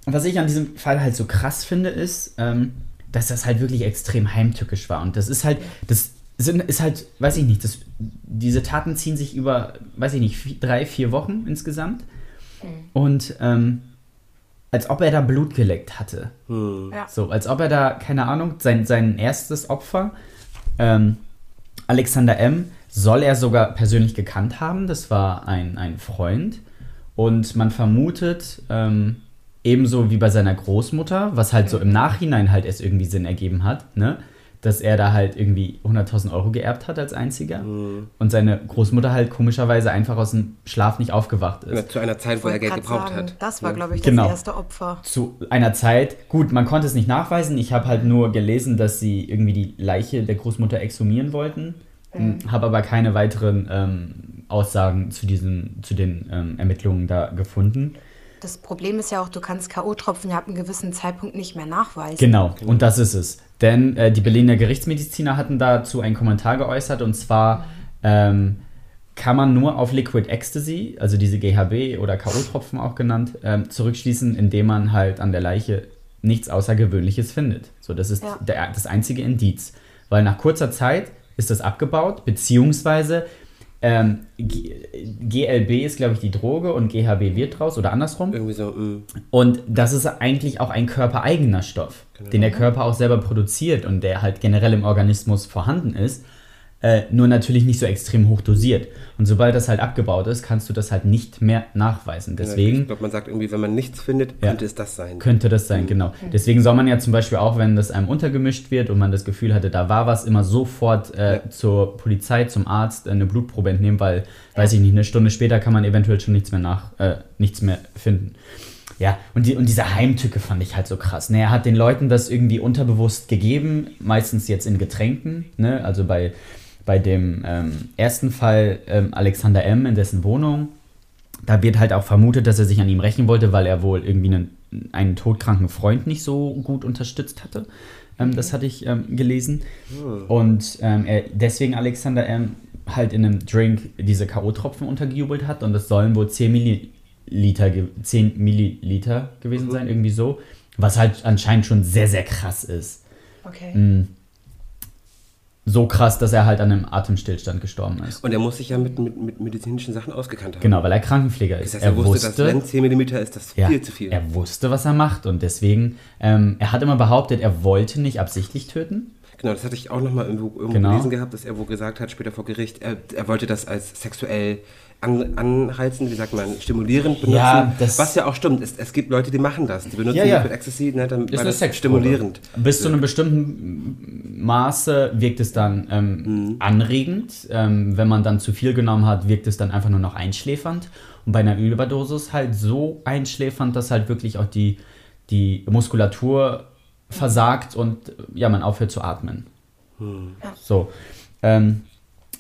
[SPEAKER 3] Was ich an diesem Fall halt so krass finde, ist, ähm, dass das halt wirklich extrem heimtückisch war. Und das ist halt, das sind, ist halt, weiß ich nicht, das, diese Taten ziehen sich über, weiß ich nicht, vier, drei, vier Wochen insgesamt. Und ähm, als ob er da Blut geleckt hatte.
[SPEAKER 4] Ja.
[SPEAKER 3] So, als ob er da, keine Ahnung, sein, sein erstes Opfer, ähm, Alexander M., soll er sogar persönlich gekannt haben. Das war ein, ein Freund. Und man vermutet, ähm, ebenso wie bei seiner Großmutter, was halt so im Nachhinein halt erst irgendwie Sinn ergeben hat, ne? dass er da halt irgendwie 100.000 Euro geerbt hat als einziger. Und seine Großmutter halt komischerweise einfach aus dem Schlaf nicht aufgewacht ist.
[SPEAKER 1] Zu einer Zeit, wo er Geld gebraucht
[SPEAKER 4] sagen,
[SPEAKER 1] hat.
[SPEAKER 4] Das war,
[SPEAKER 1] Ne?
[SPEAKER 4] glaube ich,
[SPEAKER 3] Genau.
[SPEAKER 4] das erste Opfer.
[SPEAKER 3] zu einer Zeit, gut, man konnte es nicht nachweisen. Ich habe halt nur gelesen, dass sie irgendwie die Leiche der Großmutter exhumieren wollten. Habe aber keine weiteren ähm, Aussagen zu, diesen, zu den ähm, Ermittlungen da gefunden.
[SPEAKER 4] Das Problem ist ja auch, du kannst K.O.-Tropfen ja ab einem gewissen Zeitpunkt nicht mehr nachweisen.
[SPEAKER 3] Genau, und das ist es. Denn äh, die Berliner Gerichtsmediziner hatten dazu einen Kommentar geäußert und zwar ähm, kann man nur auf Liquid Ecstasy, also diese GHB oder K.O.-Tropfen auch genannt, ähm, zurückschließen, indem man halt an der Leiche nichts Außergewöhnliches findet. So, das ist
[SPEAKER 4] Ja.
[SPEAKER 3] der, das einzige Indiz. Weil nach kurzer Zeit ist das abgebaut, beziehungsweise ähm, GLB ist, glaube ich, die Droge und GHB wird draus oder andersrum.
[SPEAKER 1] Irgendwie so, mm.
[SPEAKER 3] Und das ist eigentlich auch ein körpereigener Stoff, den der Körper auch selber produziert und der halt generell im Organismus vorhanden ist. Äh, nur natürlich nicht so extrem hoch dosiert. Und sobald das halt abgebaut ist, kannst du das halt nicht mehr nachweisen. Deswegen
[SPEAKER 1] Ich glaube, man sagt irgendwie, wenn man nichts findet,
[SPEAKER 3] Ja.
[SPEAKER 1] könnte es das sein.
[SPEAKER 3] könnte das sein, genau. Deswegen soll man ja zum Beispiel auch, wenn das einem untergemischt wird und man das Gefühl hatte, da war was, immer sofort äh,
[SPEAKER 1] Ja.
[SPEAKER 3] zur Polizei, zum Arzt äh, eine Blutprobe entnehmen, weil, weiß ich nicht, eine Stunde später kann man eventuell schon nichts mehr nach, äh, nichts mehr finden. Ja, und, die, und diese Heimtücke fand ich halt so krass. Ne, er hat den Leuten das irgendwie unterbewusst gegeben, meistens jetzt in Getränken. Ne? Also bei, bei dem ähm, ersten Fall ähm, Alexander M. in dessen Wohnung, da wird halt auch vermutet, dass er sich an ihm rächen wollte, weil er wohl irgendwie einen, einen todkranken Freund nicht so gut unterstützt hatte. Ähm, das hatte ich ähm, gelesen. Und ähm, er deswegen Alexander M. halt in einem Drink diese K.O.-Tropfen untergejubelt hat. Und das sollen wohl 10 Milliliter, ge- 10 Milliliter gewesen sein, irgendwie so. Was halt anscheinend schon sehr, sehr krass ist.
[SPEAKER 4] Okay.
[SPEAKER 3] So krass, dass er halt an einem Atemstillstand gestorben ist.
[SPEAKER 1] Und er muss sich ja mit, mit, mit medizinischen Sachen ausgekannt haben.
[SPEAKER 3] Genau, weil er Krankenpfleger ist.
[SPEAKER 1] Das heißt, er, wusste, dass wenn 10 mm ist, das
[SPEAKER 3] ja,
[SPEAKER 1] viel zu viel.
[SPEAKER 3] Er wusste, was er macht und deswegen, ähm, er hat immer behauptet, er wollte nicht absichtlich töten.
[SPEAKER 1] Genau, das hatte ich auch nochmal irgendwo, irgendwo
[SPEAKER 3] Genau.
[SPEAKER 1] gelesen gehabt, dass er wohl gesagt hat, später vor Gericht, er, er wollte das als sexuell an, anheizen, wie sagt man, stimulierend benutzen.
[SPEAKER 3] Ja, das-
[SPEAKER 1] was ja auch stimmt. Es, es gibt Leute, die machen das. Die benutzen
[SPEAKER 3] Ja, ja.
[SPEAKER 1] Ecstasy, ne, dann,
[SPEAKER 3] Ist
[SPEAKER 1] das
[SPEAKER 3] Sexprobe.
[SPEAKER 1] stimulierend.
[SPEAKER 3] Bis zu einem bestimmten Maße wirkt es dann ähm, anregend. Ähm, wenn man dann zu viel genommen hat, wirkt es dann einfach nur noch einschläfernd. Und bei einer Überdosis halt so einschläfernd, dass halt wirklich auch die, die Muskulatur versagt und ja, man aufhört zu atmen. So. Ähm,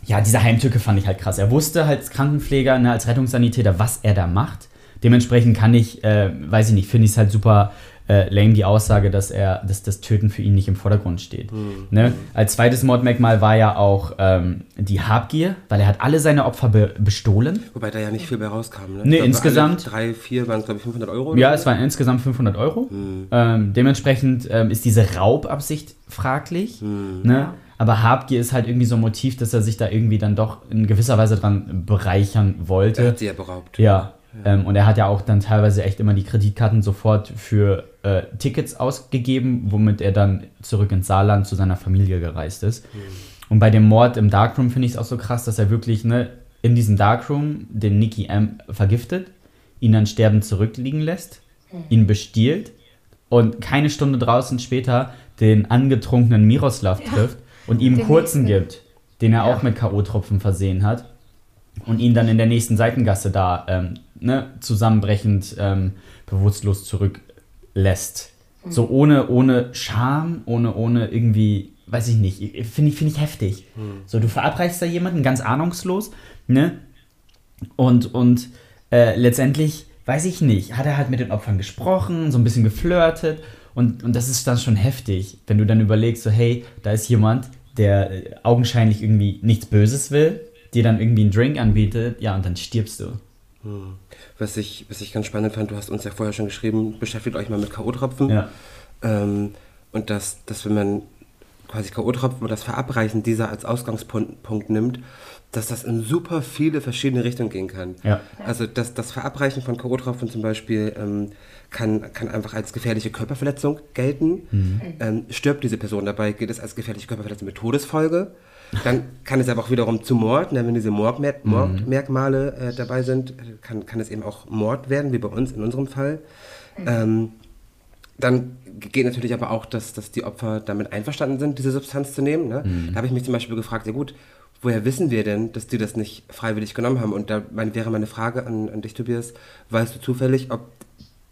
[SPEAKER 3] ja, diese Heimtücke fand ich halt krass. Er wusste halt als Krankenpfleger, ne, als Rettungssanitäter, was er da macht. Dementsprechend kann ich, äh, weiß ich nicht, finde ich es halt super äh, lame, die Aussage, dass er, dass das Töten für ihn nicht im Vordergrund steht. Ne? Als zweites Mordmerkmal war ja auch ähm, die Habgier, weil er hat alle seine Opfer be bestohlen.
[SPEAKER 1] Wobei da ja nicht viel bei rauskam. Ne?
[SPEAKER 3] Nee,
[SPEAKER 1] glaub,
[SPEAKER 3] insgesamt-
[SPEAKER 1] drei, vier waren es, glaube ich, 500 Euro.
[SPEAKER 3] Ja, es waren insgesamt 500 Euro. Ähm, dementsprechend ähm, ist diese Raubabsicht fraglich. Ne? Aber Habgier ist halt irgendwie so ein Motiv, dass er sich da irgendwie dann doch in gewisser Weise dran bereichern
[SPEAKER 1] Er
[SPEAKER 3] wollte.
[SPEAKER 1] hat sie ja beraubt.
[SPEAKER 3] Ja. Ähm, und er hat ja auch dann teilweise echt immer die Kreditkarten sofort für äh, Tickets ausgegeben, womit er dann zurück ins Saarland zu seiner Familie gereist ist. Und bei dem Mord im Darkroom finde ich es auch so krass, dass er wirklich ne, in diesem Darkroom den Nicky M vergiftet, ihn dann sterbend zurückliegen lässt, ihn bestiehlt und keine Stunde draußen später den angetrunkenen Miroslav trifft und ihm
[SPEAKER 2] den
[SPEAKER 3] kurzen
[SPEAKER 2] nächsten.
[SPEAKER 3] gibt, den er auch mit K.O.-Tropfen versehen hat und ihn dann in der nächsten Seitengasse da ähm, ne, zusammenbrechend ähm, bewusstlos zurücklässt. So ohne, ohne Scham, ohne, ohne irgendwie, weiß ich nicht, finde ich, find ich heftig. So, du verabreichst da jemanden ganz ahnungslos, ne? Und, und äh, letztendlich, weiß ich nicht, hat er halt mit den Opfern gesprochen, so ein bisschen geflirtet und, und das ist dann schon heftig, wenn du dann überlegst, so hey, da ist jemand, der äh, augenscheinlich irgendwie nichts Böses will, dir dann irgendwie einen Drink anbietet, ja, und dann stirbst du.
[SPEAKER 1] Was ich, was ich ganz spannend fand, du hast uns ja vorher schon geschrieben, beschäftigt euch mal mit K.O.-Tropfen.
[SPEAKER 3] Ja.
[SPEAKER 1] Ähm, und dass, dass wenn man quasi K.O.-Tropfen oder das Verabreichen dieser als Ausgangspunkt Punkt nimmt, dass das in super viele verschiedene Richtungen gehen kann.
[SPEAKER 3] Ja.
[SPEAKER 1] Also das, das Verabreichen von K.O.-Tropfen zum Beispiel ähm, kann, kann einfach als gefährliche Körperverletzung gelten.
[SPEAKER 3] Mhm.
[SPEAKER 1] Ähm, stirbt diese Person dabei, gilt es als gefährliche Körperverletzung mit Todesfolge. Dann kann es aber auch wiederum zu Mord, ne, wenn diese Mordmer
[SPEAKER 3] Mhm.
[SPEAKER 1] Mordmerkmale äh, dabei sind, kann, kann es eben auch Mord werden, wie bei uns in unserem Fall. Ähm, dann geht natürlich aber auch, dass, dass die Opfer damit einverstanden sind, diese Substanz zu nehmen. Ne? Da habe ich mich zum Beispiel gefragt, ja gut, woher wissen wir denn, dass die das nicht freiwillig genommen haben? Und da mein, wäre meine Frage an, an dich, Tobias, weißt du zufällig, ob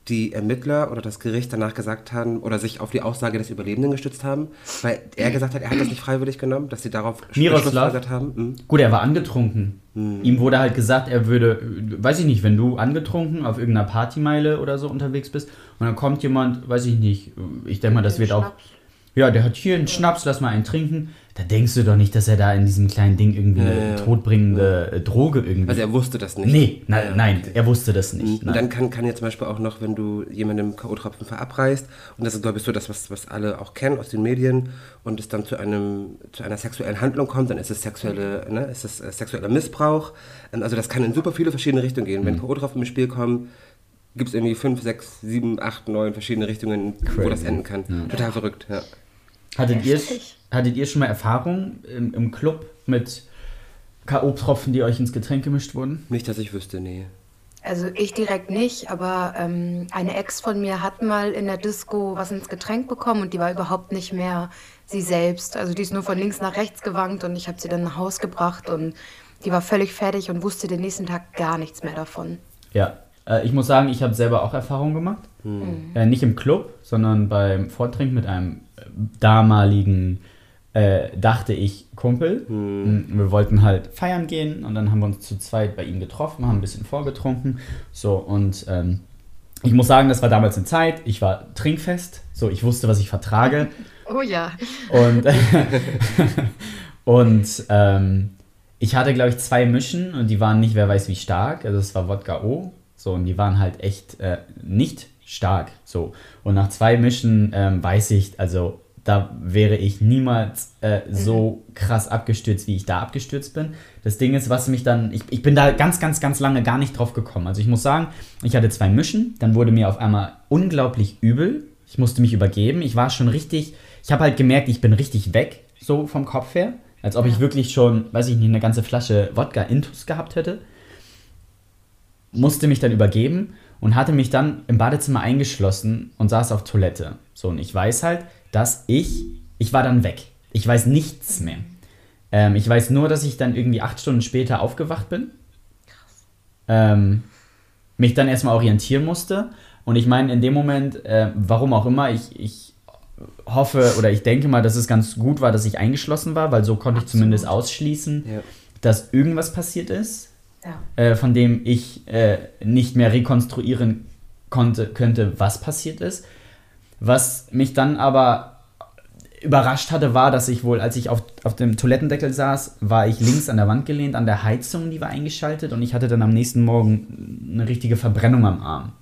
[SPEAKER 1] die Ermittler oder das Gericht danach gesagt haben oder sich auf die Aussage des Überlebenden gestützt haben? Weil er gesagt hat, er hat das nicht freiwillig genommen, dass sie darauf schlussfolgert haben. Hm?
[SPEAKER 3] Gut, er war angetrunken. Ihm wurde halt gesagt, er würde, weiß ich nicht, wenn du angetrunken auf irgendeiner Partymeile oder so unterwegs bist und dann kommt jemand, weiß ich nicht, ich denke mal, das wird auch. Ja, der hat hier einen Schnaps, lass mal einen trinken. Da denkst du doch nicht, dass er da in diesem kleinen Ding irgendwie eine
[SPEAKER 1] ja.
[SPEAKER 3] todbringende äh, Droge irgendwie.
[SPEAKER 1] Also er wusste das nicht.
[SPEAKER 3] nee, nein, nein, er wusste das nicht.
[SPEAKER 1] Und
[SPEAKER 3] Nein.
[SPEAKER 1] dann kann, kann ja zum Beispiel auch noch, wenn du jemandem K.O.-Tropfen verabreichst, und das ist, glaube ich, so das, was, was alle auch kennen aus den Medien, und es dann zu, einem, zu einer sexuellen Handlung kommt, dann ist es, sexuelle, ne, ist es äh, sexueller Missbrauch. Ähm, Also das kann in super viele verschiedene Richtungen gehen.
[SPEAKER 3] Mhm.
[SPEAKER 1] Wenn K.O.-Tropfen ins Spiel kommen, gibt es irgendwie fünf, sechs, sieben, acht, neun verschiedene Richtungen, wo
[SPEAKER 3] Crazy.
[SPEAKER 1] das enden kann. Total verrückt, ja.
[SPEAKER 3] Hattet ihr, hattet ihr schon mal Erfahrung im, im Club mit K.O.-Tropfen, die euch ins Getränk gemischt wurden?
[SPEAKER 1] Nicht, dass ich wüsste, nee.
[SPEAKER 4] Also ich direkt nicht, aber ähm, eine Ex von mir hat mal in der Disco was ins Getränk bekommen und die war überhaupt nicht mehr sie selbst. Also die ist nur von links nach rechts gewankt und ich habe sie dann nach Haus gebracht und die war völlig fertig und wusste den nächsten Tag gar nichts mehr davon.
[SPEAKER 3] Ja. Äh, ich muss sagen, ich habe selber auch Erfahrung gemacht. Äh, nicht im Club, sondern beim Vortrinken mit einem äh, damaligen, äh, dachte ich, Kumpel. Mm, Wir wollten halt feiern gehen und dann haben wir uns zu zweit bei ihm getroffen, haben ein bisschen vorgetrunken. So, und ähm, ich muss sagen, das war damals eine Zeit. Ich war trinkfest. So, ich wusste, was ich vertrage. (laughs)
[SPEAKER 4] Oh ja.
[SPEAKER 3] Und, (laughs) und ähm, ich hatte, glaube ich, zwei Mischen und die waren nicht, wer weiß wie stark. Also es war Wodka O. So, und die waren halt echt äh, nicht stark. So. Und nach zwei Mischen ähm, weiß ich, also da wäre ich niemals äh, so krass abgestürzt, wie ich da abgestürzt bin. Das Ding ist, was mich dann, ich, ich bin da ganz, ganz, ganz lange gar nicht drauf gekommen. Also ich muss sagen, ich hatte zwei Mischen, dann wurde mir auf einmal unglaublich übel. Ich musste mich übergeben. Ich war schon richtig, ich habe halt gemerkt, ich bin richtig weg, so vom Kopf her. Als ob ich wirklich schon, weiß ich nicht, eine ganze Flasche Wodka Intus gehabt hätte. Musste mich dann übergeben und hatte mich dann im Badezimmer eingeschlossen und saß auf Toilette. So, und ich weiß halt, dass ich, ich war dann weg. Ich weiß nichts mehr. Ähm, ich weiß nur, dass ich dann irgendwie acht Stunden später aufgewacht bin. Ähm, mich dann erstmal orientieren musste. Und ich meine, in dem Moment, äh, warum auch immer, ich, ich hoffe oder ich denke mal, dass es ganz gut war, dass ich eingeschlossen war, weil so konnte ich zumindest ausschließen,
[SPEAKER 1] Ja.
[SPEAKER 3] dass irgendwas passiert ist,
[SPEAKER 4] Ja.
[SPEAKER 3] äh, von dem ich äh, nicht mehr rekonstruieren konnte, könnte, was passiert ist. Was mich dann aber überrascht hatte, war, dass ich wohl, als ich auf, auf dem Toilettendeckel saß, war ich links an der Wand gelehnt, an der Heizung, die war eingeschaltet und ich hatte dann am nächsten Morgen eine richtige Verbrennung am Arm.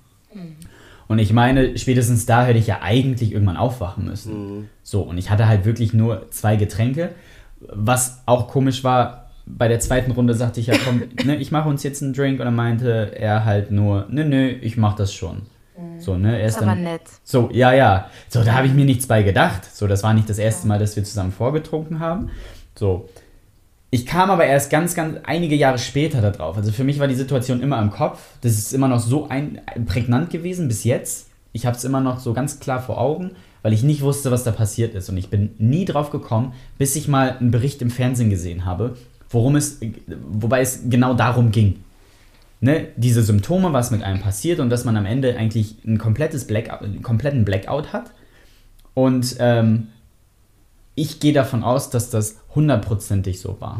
[SPEAKER 3] Und ich meine, spätestens da hätte ich ja eigentlich irgendwann aufwachen müssen. So, und ich hatte halt wirklich nur zwei Getränke. Was auch komisch war, bei der zweiten Runde sagte ich ja, komm, (laughs) ne, ich mache uns jetzt einen Drink. Und dann meinte er halt nur, ne, nö, ich mach das schon. So, ne, er ist
[SPEAKER 4] Ist aber
[SPEAKER 3] dann,
[SPEAKER 4] nett.
[SPEAKER 3] so, ja, ja. So, da habe ich mir nichts bei gedacht. So, das war nicht das erste Mal, dass wir zusammen vorgetrunken haben. So. Ich kam aber erst ganz, ganz einige Jahre später da drauf. Also für mich war die Situation immer im Kopf. Das ist immer noch so ein, prägnant gewesen bis jetzt. Ich habe es immer noch so ganz klar vor Augen, weil ich nicht wusste, was da passiert ist. Und ich bin nie drauf gekommen, bis ich mal einen Bericht im Fernsehen gesehen habe, worum es, wobei es genau darum ging ne, diese Symptome, was mit einem passiert und dass man am Ende eigentlich ein komplettes Blackout, einen kompletten Blackout hat. Und ähm, ich gehe davon aus, dass das hundertprozentig so war.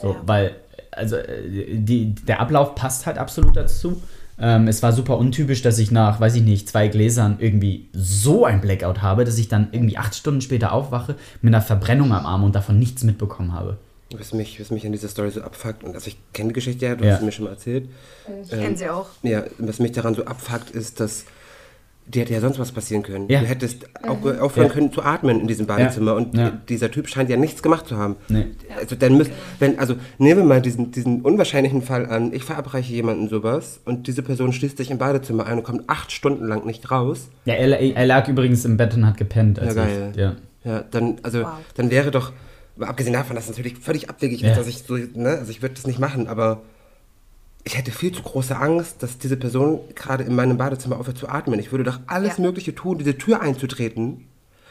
[SPEAKER 3] So,
[SPEAKER 4] Ja.
[SPEAKER 3] weil, also äh, die, der Ablauf passt halt absolut dazu. Ähm, es war super untypisch, dass ich nach, weiß ich nicht, zwei Gläsern irgendwie so ein Blackout habe, dass ich dann irgendwie acht Stunden später aufwache mit einer Verbrennung am Arm und davon nichts mitbekommen habe.
[SPEAKER 1] Was mich, was mich an dieser Story so abfuckt, und also ich kenne die Geschichte ja, du
[SPEAKER 3] Ja.
[SPEAKER 1] hast sie mir schon mal erzählt.
[SPEAKER 4] Ich kenne sie auch.
[SPEAKER 1] Ja, was mich daran so abfuckt, ist, dass dir hätte ja sonst was passieren können.
[SPEAKER 3] Ja.
[SPEAKER 1] Du hättest auch äh, aufhören
[SPEAKER 3] Ja.
[SPEAKER 1] können zu atmen in diesem Badezimmer und
[SPEAKER 3] Ja.
[SPEAKER 1] äh, dieser Typ scheint ja nichts gemacht zu haben.
[SPEAKER 3] Nee.
[SPEAKER 1] Also dann müsst, wenn, also nehmen wir mal diesen, diesen unwahrscheinlichen Fall an, ich verabreiche jemanden sowas und diese Person schließt sich im Badezimmer ein und kommt acht Stunden lang nicht raus.
[SPEAKER 3] Ja, er, er lag übrigens im Bett und hat gepennt. Als
[SPEAKER 1] Ja, geil.
[SPEAKER 3] Ich, ja.
[SPEAKER 1] Ja, dann, also,
[SPEAKER 4] Wow.
[SPEAKER 1] dann wäre doch, mal abgesehen davon, dass es natürlich völlig abwegig
[SPEAKER 3] Ja.
[SPEAKER 1] ist, dass ich so, ne, also ich würde das nicht machen, aber ich hätte viel zu große Angst, dass diese Person gerade in meinem Badezimmer aufhört zu atmen. Ich würde doch alles
[SPEAKER 4] Ja.
[SPEAKER 1] Mögliche tun, diese Tür einzutreten,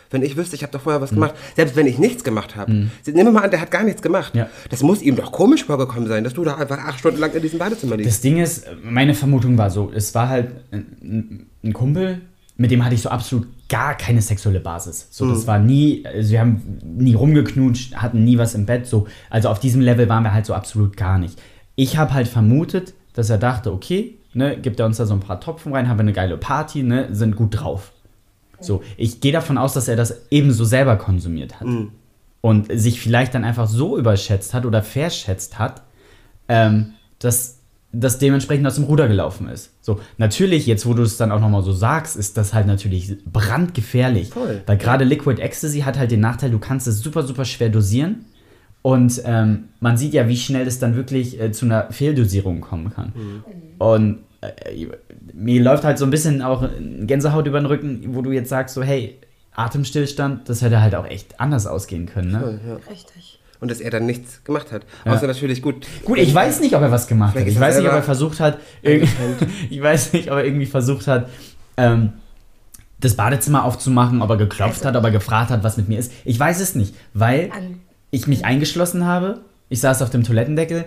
[SPEAKER 1] wenn ich wüsste, ich habe doch vorher
[SPEAKER 3] Mhm.
[SPEAKER 1] was gemacht. Selbst wenn ich nichts gemacht habe. Nehmen wir mal an, der hat gar nichts gemacht.
[SPEAKER 3] Ja.
[SPEAKER 1] Das muss ihm doch komisch vorgekommen sein, dass du da einfach acht Stunden lang in diesem Badezimmer liegst.
[SPEAKER 3] Das Ding ist, meine Vermutung war so, es war halt ein, ein Kumpel, mit dem hatte ich so absolut gar keine sexuelle Basis. So, das war nie, also wir haben nie rumgeknutscht, hatten nie was im Bett, so. Also auf diesem Level waren wir halt so absolut gar nicht. Ich habe halt vermutet, dass er dachte, okay, ne, gibt er uns da so ein paar Tropfen rein, haben wir eine geile Party, ne, sind gut drauf. So, ich gehe davon aus, dass er das ebenso selber konsumiert hat. Und sich vielleicht dann einfach so überschätzt hat oder verschätzt hat, ähm, dass das dementsprechend aus dem Ruder gelaufen ist. So, natürlich, jetzt wo du es dann auch nochmal so sagst, ist das halt natürlich brandgefährlich.
[SPEAKER 1] Voll.
[SPEAKER 3] Weil gerade Liquid Ecstasy hat halt den Nachteil, du kannst es super, super schwer dosieren. Und ähm, man sieht ja, wie schnell es dann wirklich äh, zu einer Fehldosierung kommen kann. Und äh, mir läuft halt so ein bisschen auch Gänsehaut über den Rücken, wo du jetzt sagst, so, hey, Atemstillstand, das hätte halt auch echt anders ausgehen können. Ne?
[SPEAKER 4] Richtig.
[SPEAKER 1] Und dass er dann nichts gemacht hat.
[SPEAKER 3] Ja.
[SPEAKER 1] Außer natürlich gut.
[SPEAKER 3] Gut, ich weiß nicht, ob er was gemacht hat. Ich weiß nicht, ob er versucht hat, (laughs) ich weiß nicht, ob er irgendwie versucht hat, ähm, das Badezimmer aufzumachen, ob er geklopft
[SPEAKER 4] Also-
[SPEAKER 3] hat, ob er gefragt hat, was mit mir ist. Ich weiß es nicht, weil ich mich eingeschlossen habe, ich saß auf dem Toilettendeckel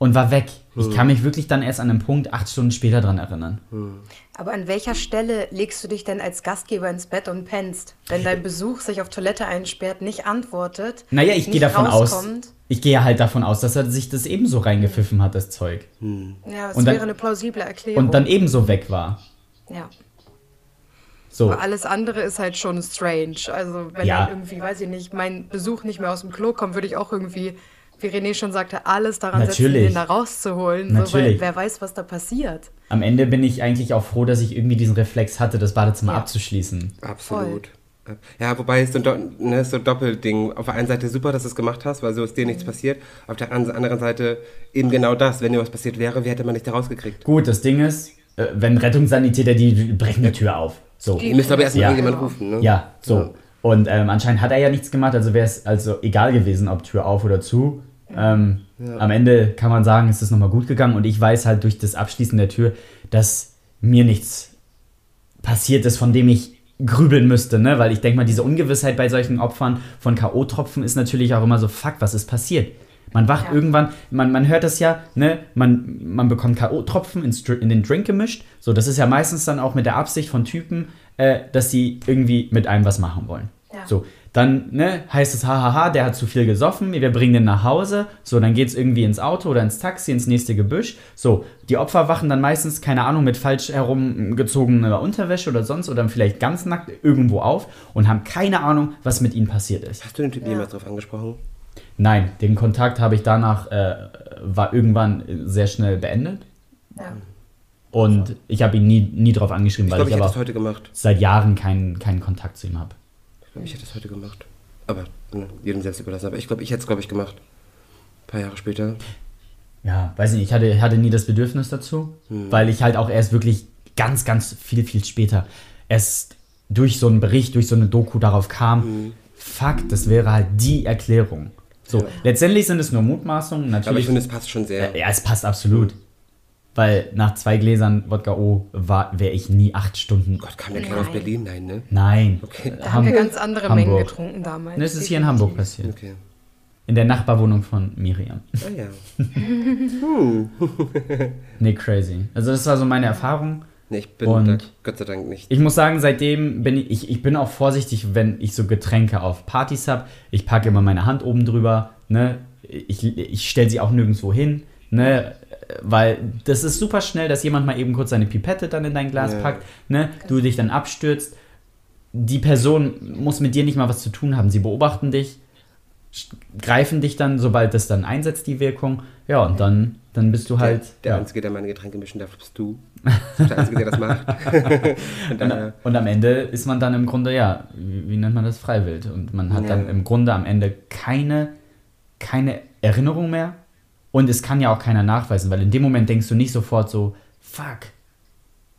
[SPEAKER 3] und war weg. Ich kann mich wirklich dann erst an einem Punkt acht Stunden später dran erinnern.
[SPEAKER 4] Aber an welcher Stelle legst du dich denn als Gastgeber ins Bett und pennst, wenn dein Besuch sich auf Toilette einsperrt, nicht antwortet?
[SPEAKER 3] Naja, ich gehe davon aus.
[SPEAKER 4] rauskommt?
[SPEAKER 3] Ich gehe halt davon aus, dass er sich das ebenso reingepfiffen hat, das Zeug.
[SPEAKER 4] Ja, das
[SPEAKER 3] Und dann-
[SPEAKER 4] wäre eine plausible Erklärung.
[SPEAKER 3] Und dann ebenso weg war.
[SPEAKER 4] ja.
[SPEAKER 3] So.
[SPEAKER 4] Aber alles andere ist halt schon strange. Also wenn
[SPEAKER 3] Ja.
[SPEAKER 4] dann irgendwie, weiß ich nicht, mein Besuch nicht mehr aus dem Klo kommt, würde ich auch irgendwie, wie René schon sagte, alles daran setzen,
[SPEAKER 3] Natürlich.
[SPEAKER 4] den da rauszuholen. So, weil
[SPEAKER 3] Natürlich.
[SPEAKER 4] wer weiß, was da passiert.
[SPEAKER 3] Am Ende bin ich eigentlich auch froh, dass ich irgendwie diesen Reflex hatte, das Badezimmer
[SPEAKER 4] Ja.
[SPEAKER 3] abzuschließen.
[SPEAKER 1] Absolut. Ja, wobei es so ein, Do ne, so ein Doppelding. Auf der einen Seite super, dass du es gemacht hast, weil so ist dir nichts passiert. Auf der an- anderen Seite eben genau das. Wenn dir was passiert wäre, wie hätte man dich da rausgekriegt?
[SPEAKER 3] Gut, das Ding ist, äh, wenn Rettungssanitäter, die die brechen die Tür auf. So.
[SPEAKER 1] Ihr müsst aber erstmal
[SPEAKER 3] Ja.
[SPEAKER 1] irgendjemand rufen, ne?
[SPEAKER 3] Ja, so. Und ähm, anscheinend hat er ja nichts gemacht, also wäre es also egal gewesen, ob Tür auf oder zu. Ähm, Am Ende kann man sagen, ist es nochmal gut gegangen und ich weiß halt durch das Abschließen der Tür, dass mir nichts passiert ist, von dem ich grübeln müsste, ne? Weil ich denke mal, diese Ungewissheit bei solchen Opfern von K.O.-Tropfen ist natürlich auch immer so, fuck, was ist passiert? Man wacht
[SPEAKER 4] Ja.
[SPEAKER 3] irgendwann, man, man hört das ja, ne? Man, man bekommt K.O.-Tropfen Dr- in den Drink gemischt. So, das ist ja meistens dann auch mit der Absicht von Typen, äh, dass sie irgendwie mit einem was machen wollen.
[SPEAKER 4] Ja.
[SPEAKER 3] So, dann ne, heißt es, hahaha, der hat zu viel gesoffen, wir bringen den nach Hause. So, dann geht's irgendwie ins Auto oder ins Taxi, ins nächste Gebüsch. So, die Opfer wachen dann meistens, keine Ahnung, mit falsch herumgezogener Unterwäsche oder sonst oder vielleicht ganz nackt irgendwo auf und haben keine Ahnung, was mit ihnen passiert ist.
[SPEAKER 1] Hast du den Typen jemals drauf angesprochen?
[SPEAKER 3] Nein, den Kontakt habe ich danach, äh, war irgendwann sehr schnell beendet.
[SPEAKER 4] Ja.
[SPEAKER 3] Und ich habe ihn nie, nie drauf angeschrieben,
[SPEAKER 1] Ich
[SPEAKER 3] weil
[SPEAKER 1] glaube,
[SPEAKER 3] ich
[SPEAKER 1] ich
[SPEAKER 3] aber
[SPEAKER 1] es heute gemacht.
[SPEAKER 3] seit Jahren keinen, keinen Kontakt zu ihm habe.
[SPEAKER 1] Ich glaube, ich hätte es heute gemacht. Aber ne, jedem selbst überlassen. Aber ich glaube, ich hätte es, glaube ich, gemacht. Ein paar Jahre später.
[SPEAKER 3] Ja, weiß nicht, ich hatte, hatte nie das Bedürfnis dazu, weil ich halt auch erst wirklich ganz, ganz viel, viel später erst durch so einen Bericht, durch so eine Doku darauf kam, fuck, das wäre halt die Erklärung. So, letztendlich sind es nur Mutmaßungen,
[SPEAKER 1] Aber ich
[SPEAKER 3] natürlich.
[SPEAKER 1] finde, es passt schon sehr.
[SPEAKER 3] ja, es passt absolut. Weil nach zwei Gläsern Wodka O wäre ich nie acht Stunden.
[SPEAKER 1] Gott, kam der Kerl aus Berlin? Nein, ne?
[SPEAKER 3] Nein.
[SPEAKER 1] Okay.
[SPEAKER 4] Da haben wir ganz andere Mengen getrunken damals.
[SPEAKER 3] Ne, es ist hier in Hamburg passiert.
[SPEAKER 1] Okay.
[SPEAKER 3] In der Nachbarwohnung von Miriam.
[SPEAKER 1] Ah ja. (laughs)
[SPEAKER 3] Nee, crazy. Also das war so meine Erfahrung.
[SPEAKER 1] Nee, ich bin
[SPEAKER 3] Und-
[SPEAKER 1] da Gott sei Dank nicht.
[SPEAKER 3] Ich muss sagen, seitdem bin ich, ich, ich bin auch vorsichtig, wenn ich so Getränke auf Partys habe. Ich packe immer meine Hand oben drüber, ne? Ich, ich stelle sie auch nirgendwo hin, ne? Weil das ist super schnell, dass jemand mal eben kurz seine Pipette dann in dein Glas
[SPEAKER 1] Ja.
[SPEAKER 3] packt, ne? Du dich dann abstürzt. Die Person muss mit dir nicht mal was zu tun haben. Sie beobachten dich, greifen dich dann, sobald das dann einsetzt, die Wirkung. Ja, und dann, dann bist du halt.
[SPEAKER 1] der der
[SPEAKER 3] ja.
[SPEAKER 1] Einzige, der meine Getränke mischen darf, bist du. Der Einzige, der das macht. (laughs) Und
[SPEAKER 3] Und, am Ende ist man dann im Grunde, ja, wie, nennt man das, Freiwild. Und man hat
[SPEAKER 1] Ja.
[SPEAKER 3] dann im Grunde am Ende keine, keine Erinnerung mehr. Und es kann ja auch keiner nachweisen, weil in dem Moment denkst du nicht sofort so, fuck,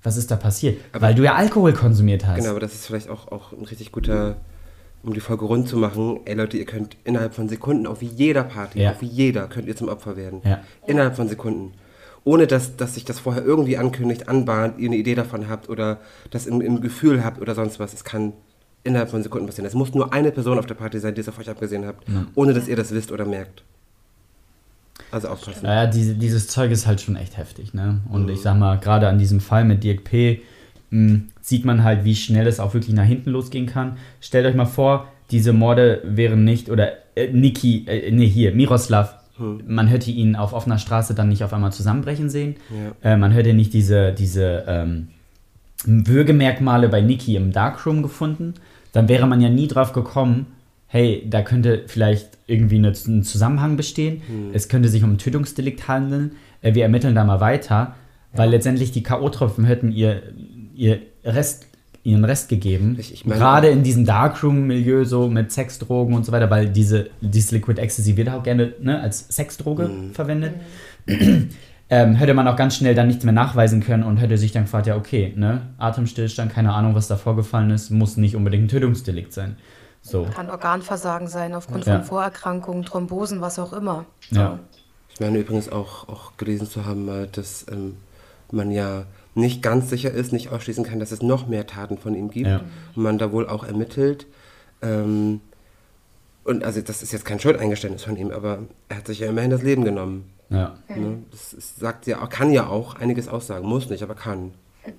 [SPEAKER 3] was ist da passiert?
[SPEAKER 1] Aber-
[SPEAKER 3] weil du ja Alkohol konsumiert hast.
[SPEAKER 1] genau, aber das ist vielleicht auch, auch ein richtig guter, um die Folge rund zu machen. Ey Leute, ihr könnt innerhalb von Sekunden, auf jeder Party,
[SPEAKER 3] Ja.
[SPEAKER 1] auf jeder, könnt ihr zum Opfer werden.
[SPEAKER 3] Ja.
[SPEAKER 1] Innerhalb von Sekunden. Ohne dass, dass sich das vorher irgendwie ankündigt, anbahnt, ihr eine Idee davon habt oder das im, im Gefühl habt oder sonst was. Es kann innerhalb von Sekunden passieren. Es muss nur eine Person auf der Party sein, die es auf euch abgesehen habt, ohne dass ihr das wisst oder merkt. Also aufpassen.
[SPEAKER 3] Naja, diese, dieses Zeug ist halt schon echt heftig, ne? Und ich sag mal, gerade an diesem Fall mit Dirk P. mh, sieht man halt, wie schnell es auch wirklich nach hinten losgehen kann. Stellt euch mal vor, diese Morde wären nicht, oder äh, Niki, äh, nee, hier, Miroslav, man hätte ihn auf offener Straße dann nicht auf einmal zusammenbrechen sehen. Äh, man hätte nicht diese, diese ähm, Würgemerkmale bei Niki im Darkroom gefunden. Dann wäre man ja nie drauf gekommen, hey, da könnte vielleicht irgendwie eine, ein Zusammenhang bestehen. Es könnte sich um ein Tötungsdelikt handeln. Äh, wir ermitteln da mal weiter, weil letztendlich die K.O.-Tropfen hätten ihr, ihr Rest, ihren Rest gegeben.
[SPEAKER 1] Ich- ich meine-
[SPEAKER 3] Gerade in diesem Darkroom-Milieu, so mit Sexdrogen und so weiter, weil diese, dieses Liquid Ecstasy wird auch gerne ne, als Sexdroge verwendet. (clears throat) ähm, hätte man auch ganz schnell dann nichts mehr nachweisen können und hätte sich dann gefragt, ja okay, ne, Atemstillstand, keine Ahnung, was da vorgefallen ist, muss nicht unbedingt ein Tötungsdelikt sein. So.
[SPEAKER 4] Kann Organversagen sein aufgrund
[SPEAKER 3] Ja.
[SPEAKER 4] von Vorerkrankungen, Thrombosen, was auch immer.
[SPEAKER 3] Ja.
[SPEAKER 1] Ich meine übrigens auch, auch gelesen zu haben, äh, dass ähm, man ja nicht ganz sicher ist, nicht ausschließen kann, dass es noch mehr Taten von ihm gibt.
[SPEAKER 3] Ja.
[SPEAKER 1] Und man da wohl auch ermittelt. Ähm, und also das ist jetzt kein Schuldeingeständnis von ihm, aber er hat sich ja immerhin das Leben genommen.
[SPEAKER 3] Ja.
[SPEAKER 1] Ne? Das ist, sagt ja, kann ja auch einiges aussagen. Muss nicht, aber kann.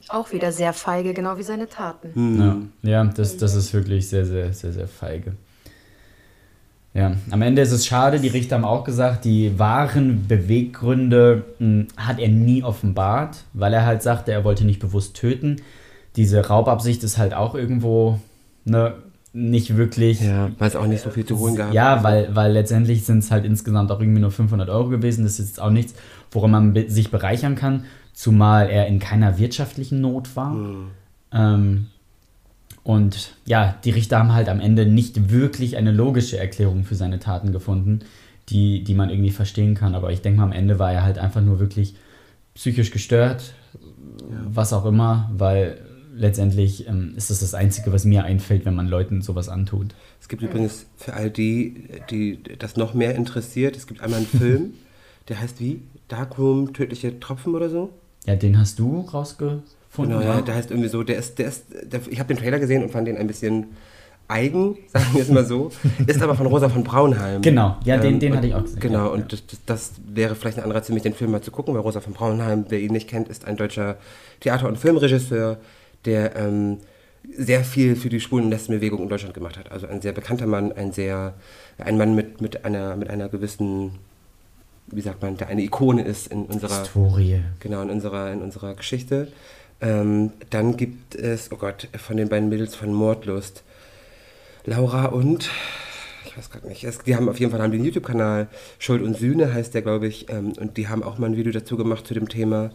[SPEAKER 4] Auch wieder sehr feige, genau wie seine Taten.
[SPEAKER 3] Ja, ja das, das ist wirklich sehr, sehr, sehr, sehr feige. Ja, am Ende ist es schade, die Richter haben auch gesagt, die wahren Beweggründe mh, hat er nie offenbart, weil er halt sagte, er wollte nicht bewusst töten. Diese Raubabsicht ist halt auch irgendwo ne, nicht wirklich.
[SPEAKER 1] Ja, weil es auch nicht so viel zu holen gab.
[SPEAKER 3] Ja, weil, weil letztendlich sind es halt insgesamt auch irgendwie nur 500 Euro gewesen. Das ist jetzt auch nichts, woran man sich bereichern kann, zumal er in keiner wirtschaftlichen Not war. Ähm, und ja, die Richter haben halt am Ende nicht wirklich eine logische Erklärung für seine Taten gefunden, die, die man irgendwie verstehen kann. Aber ich denke mal, am Ende war er halt einfach nur wirklich psychisch gestört, was auch immer, weil letztendlich ähm, ist das das Einzige, was mir einfällt, wenn man Leuten sowas antut.
[SPEAKER 1] Es gibt übrigens für all die, die das noch mehr interessiert, es gibt einmal einen Film, (laughs) der heißt wie? Darkroom, tödliche Tropfen oder so?
[SPEAKER 3] Ja, den hast du rausgefunden.
[SPEAKER 1] Genau, ja, der heißt irgendwie so, der ist, der ist, der, ich habe den Trailer gesehen und fand den ein bisschen eigen, (laughs) sagen wir es mal so, ist aber von Rosa von Braunheim. Ähm,
[SPEAKER 3] Genau, ja, den- den
[SPEAKER 1] und-
[SPEAKER 3] hatte ich auch gesehen,
[SPEAKER 1] Genau,
[SPEAKER 3] ja,
[SPEAKER 1] und. Das, das, wäre vielleicht ein Anreiz für mich, den Film mal zu gucken, weil Rosa von Braunheim, wer ihn nicht kennt, ist ein deutscher Theater- und Filmregisseur, der ähm, sehr viel für die Schwulen- Lesbenbewegung in Deutschland gemacht hat. Also ein sehr bekannter Mann, ein sehr, ein Mann mit, mit, einer, mit einer gewissen, wie sagt man, der eine Ikone ist in unserer
[SPEAKER 3] Historie.
[SPEAKER 1] Genau, in unserer, in unserer Geschichte. Ähm, dann gibt es, oh Gott, von den beiden Mädels von Mordlust, Laura und, ich weiß gerade nicht, es, die haben auf jeden Fall haben den YouTube-Kanal, Schuld und Sühne heißt der, glaube ich, ähm, und die haben auch mal ein Video dazu gemacht zu dem Thema.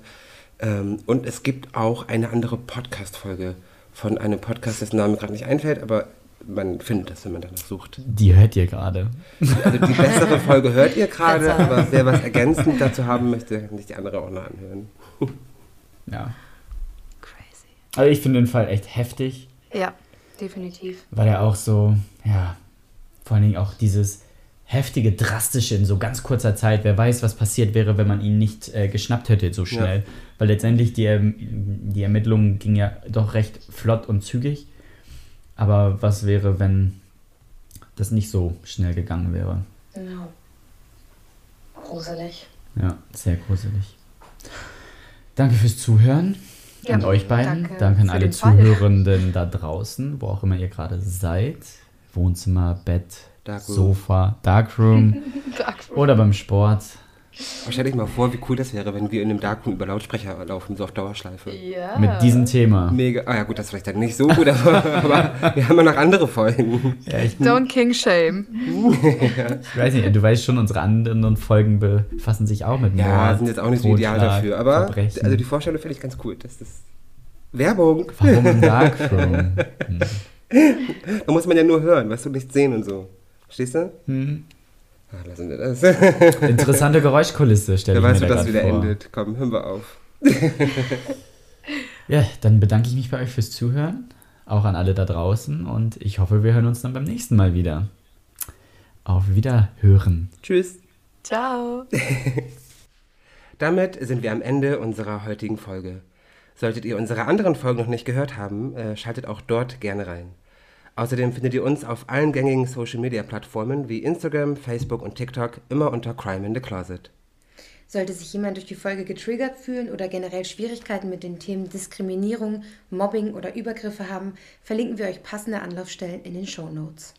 [SPEAKER 1] Ähm, und es gibt auch eine andere Podcast-Folge von einem Podcast, dessen Name gerade nicht einfällt, aber man findet das, wenn man danach sucht.
[SPEAKER 3] Die hört ihr gerade.
[SPEAKER 1] Also die bessere (laughs) Folge hört ihr gerade, aber wer was ergänzend dazu haben möchte, kann sich die andere auch noch anhören. (laughs)
[SPEAKER 3] Ja.
[SPEAKER 4] Crazy.
[SPEAKER 3] Also ich finde den Fall echt heftig,
[SPEAKER 4] Ja, definitiv.
[SPEAKER 3] weil er auch so, ja, vor allen Dingen auch dieses heftige, drastische in so ganz kurzer Zeit. Wer weiß, was passiert wäre, wenn man ihn nicht äh, geschnappt hätte so schnell. Weil letztendlich die, ähm, die Ermittlungen gingen ja doch recht flott und zügig. Aber was wäre, wenn das nicht so schnell gegangen wäre?
[SPEAKER 4] Genau. Gruselig.
[SPEAKER 3] Ja, sehr gruselig. Danke fürs Zuhören.
[SPEAKER 4] Ja,
[SPEAKER 3] an euch beiden.
[SPEAKER 4] danke
[SPEAKER 3] Danke, an alle
[SPEAKER 4] Fall.
[SPEAKER 3] Zuhörenden da draußen, wo auch immer ihr gerade seid. Wohnzimmer, Bett,
[SPEAKER 1] Darkroom.
[SPEAKER 3] Sofa, Darkroom (laughs) oder beim Sport.
[SPEAKER 1] Stell dich mal vor, wie cool das wäre, wenn wir in einem Darkroom über Lautsprecher laufen, so auf Dauerschleife.
[SPEAKER 4] Ja.
[SPEAKER 3] Mit diesem Thema.
[SPEAKER 1] Mega. Ah ja, gut, das ist vielleicht dann nicht so gut, aber, aber wir haben ja noch andere Folgen.
[SPEAKER 3] Ja, ich,
[SPEAKER 4] Don't King Shame. (laughs)
[SPEAKER 3] ich weiß nicht, du weißt schon, unsere anderen Folgen befassen sich auch mit Mord.
[SPEAKER 1] Ja, sind jetzt auch nicht so ideal dafür, aber
[SPEAKER 3] Verbrechen.
[SPEAKER 1] also die Vorstellung finde ich ganz cool. Das ist Werbung.
[SPEAKER 3] Warum im (laughs) Darkroom? Hm.
[SPEAKER 1] Da muss man ja nur hören, weißt du, nicht sehen und so. Verstehst du?
[SPEAKER 3] Hm.
[SPEAKER 1] Ah, lassen wir das. (laughs)
[SPEAKER 3] Interessante Geräuschkulisse, stelle
[SPEAKER 1] Wer
[SPEAKER 3] ich
[SPEAKER 1] weiß,
[SPEAKER 3] mir
[SPEAKER 1] wie
[SPEAKER 3] da
[SPEAKER 1] das
[SPEAKER 3] grad
[SPEAKER 1] wieder
[SPEAKER 3] vor.
[SPEAKER 1] endet. Komm, hören wir auf. (laughs)
[SPEAKER 3] Ja, dann bedanke ich mich bei euch fürs Zuhören, auch an alle da draußen und ich hoffe, wir hören uns dann beim nächsten Mal wieder. Auf Wiederhören.
[SPEAKER 1] Tschüss.
[SPEAKER 4] Ciao. (laughs)
[SPEAKER 1] Damit sind wir am Ende unserer heutigen Folge. Solltet ihr unsere anderen Folgen noch nicht gehört haben, äh, schaltet auch dort gerne rein. Außerdem findet ihr uns auf allen gängigen Social Media Plattformen wie Instagram, Facebook und TikTok immer unter Crime in the Closet.
[SPEAKER 2] Sollte sich jemand durch die Folge getriggert fühlen oder generell Schwierigkeiten mit den Themen Diskriminierung, Mobbing oder Übergriffe haben, verlinken wir euch passende Anlaufstellen in den Show Notes.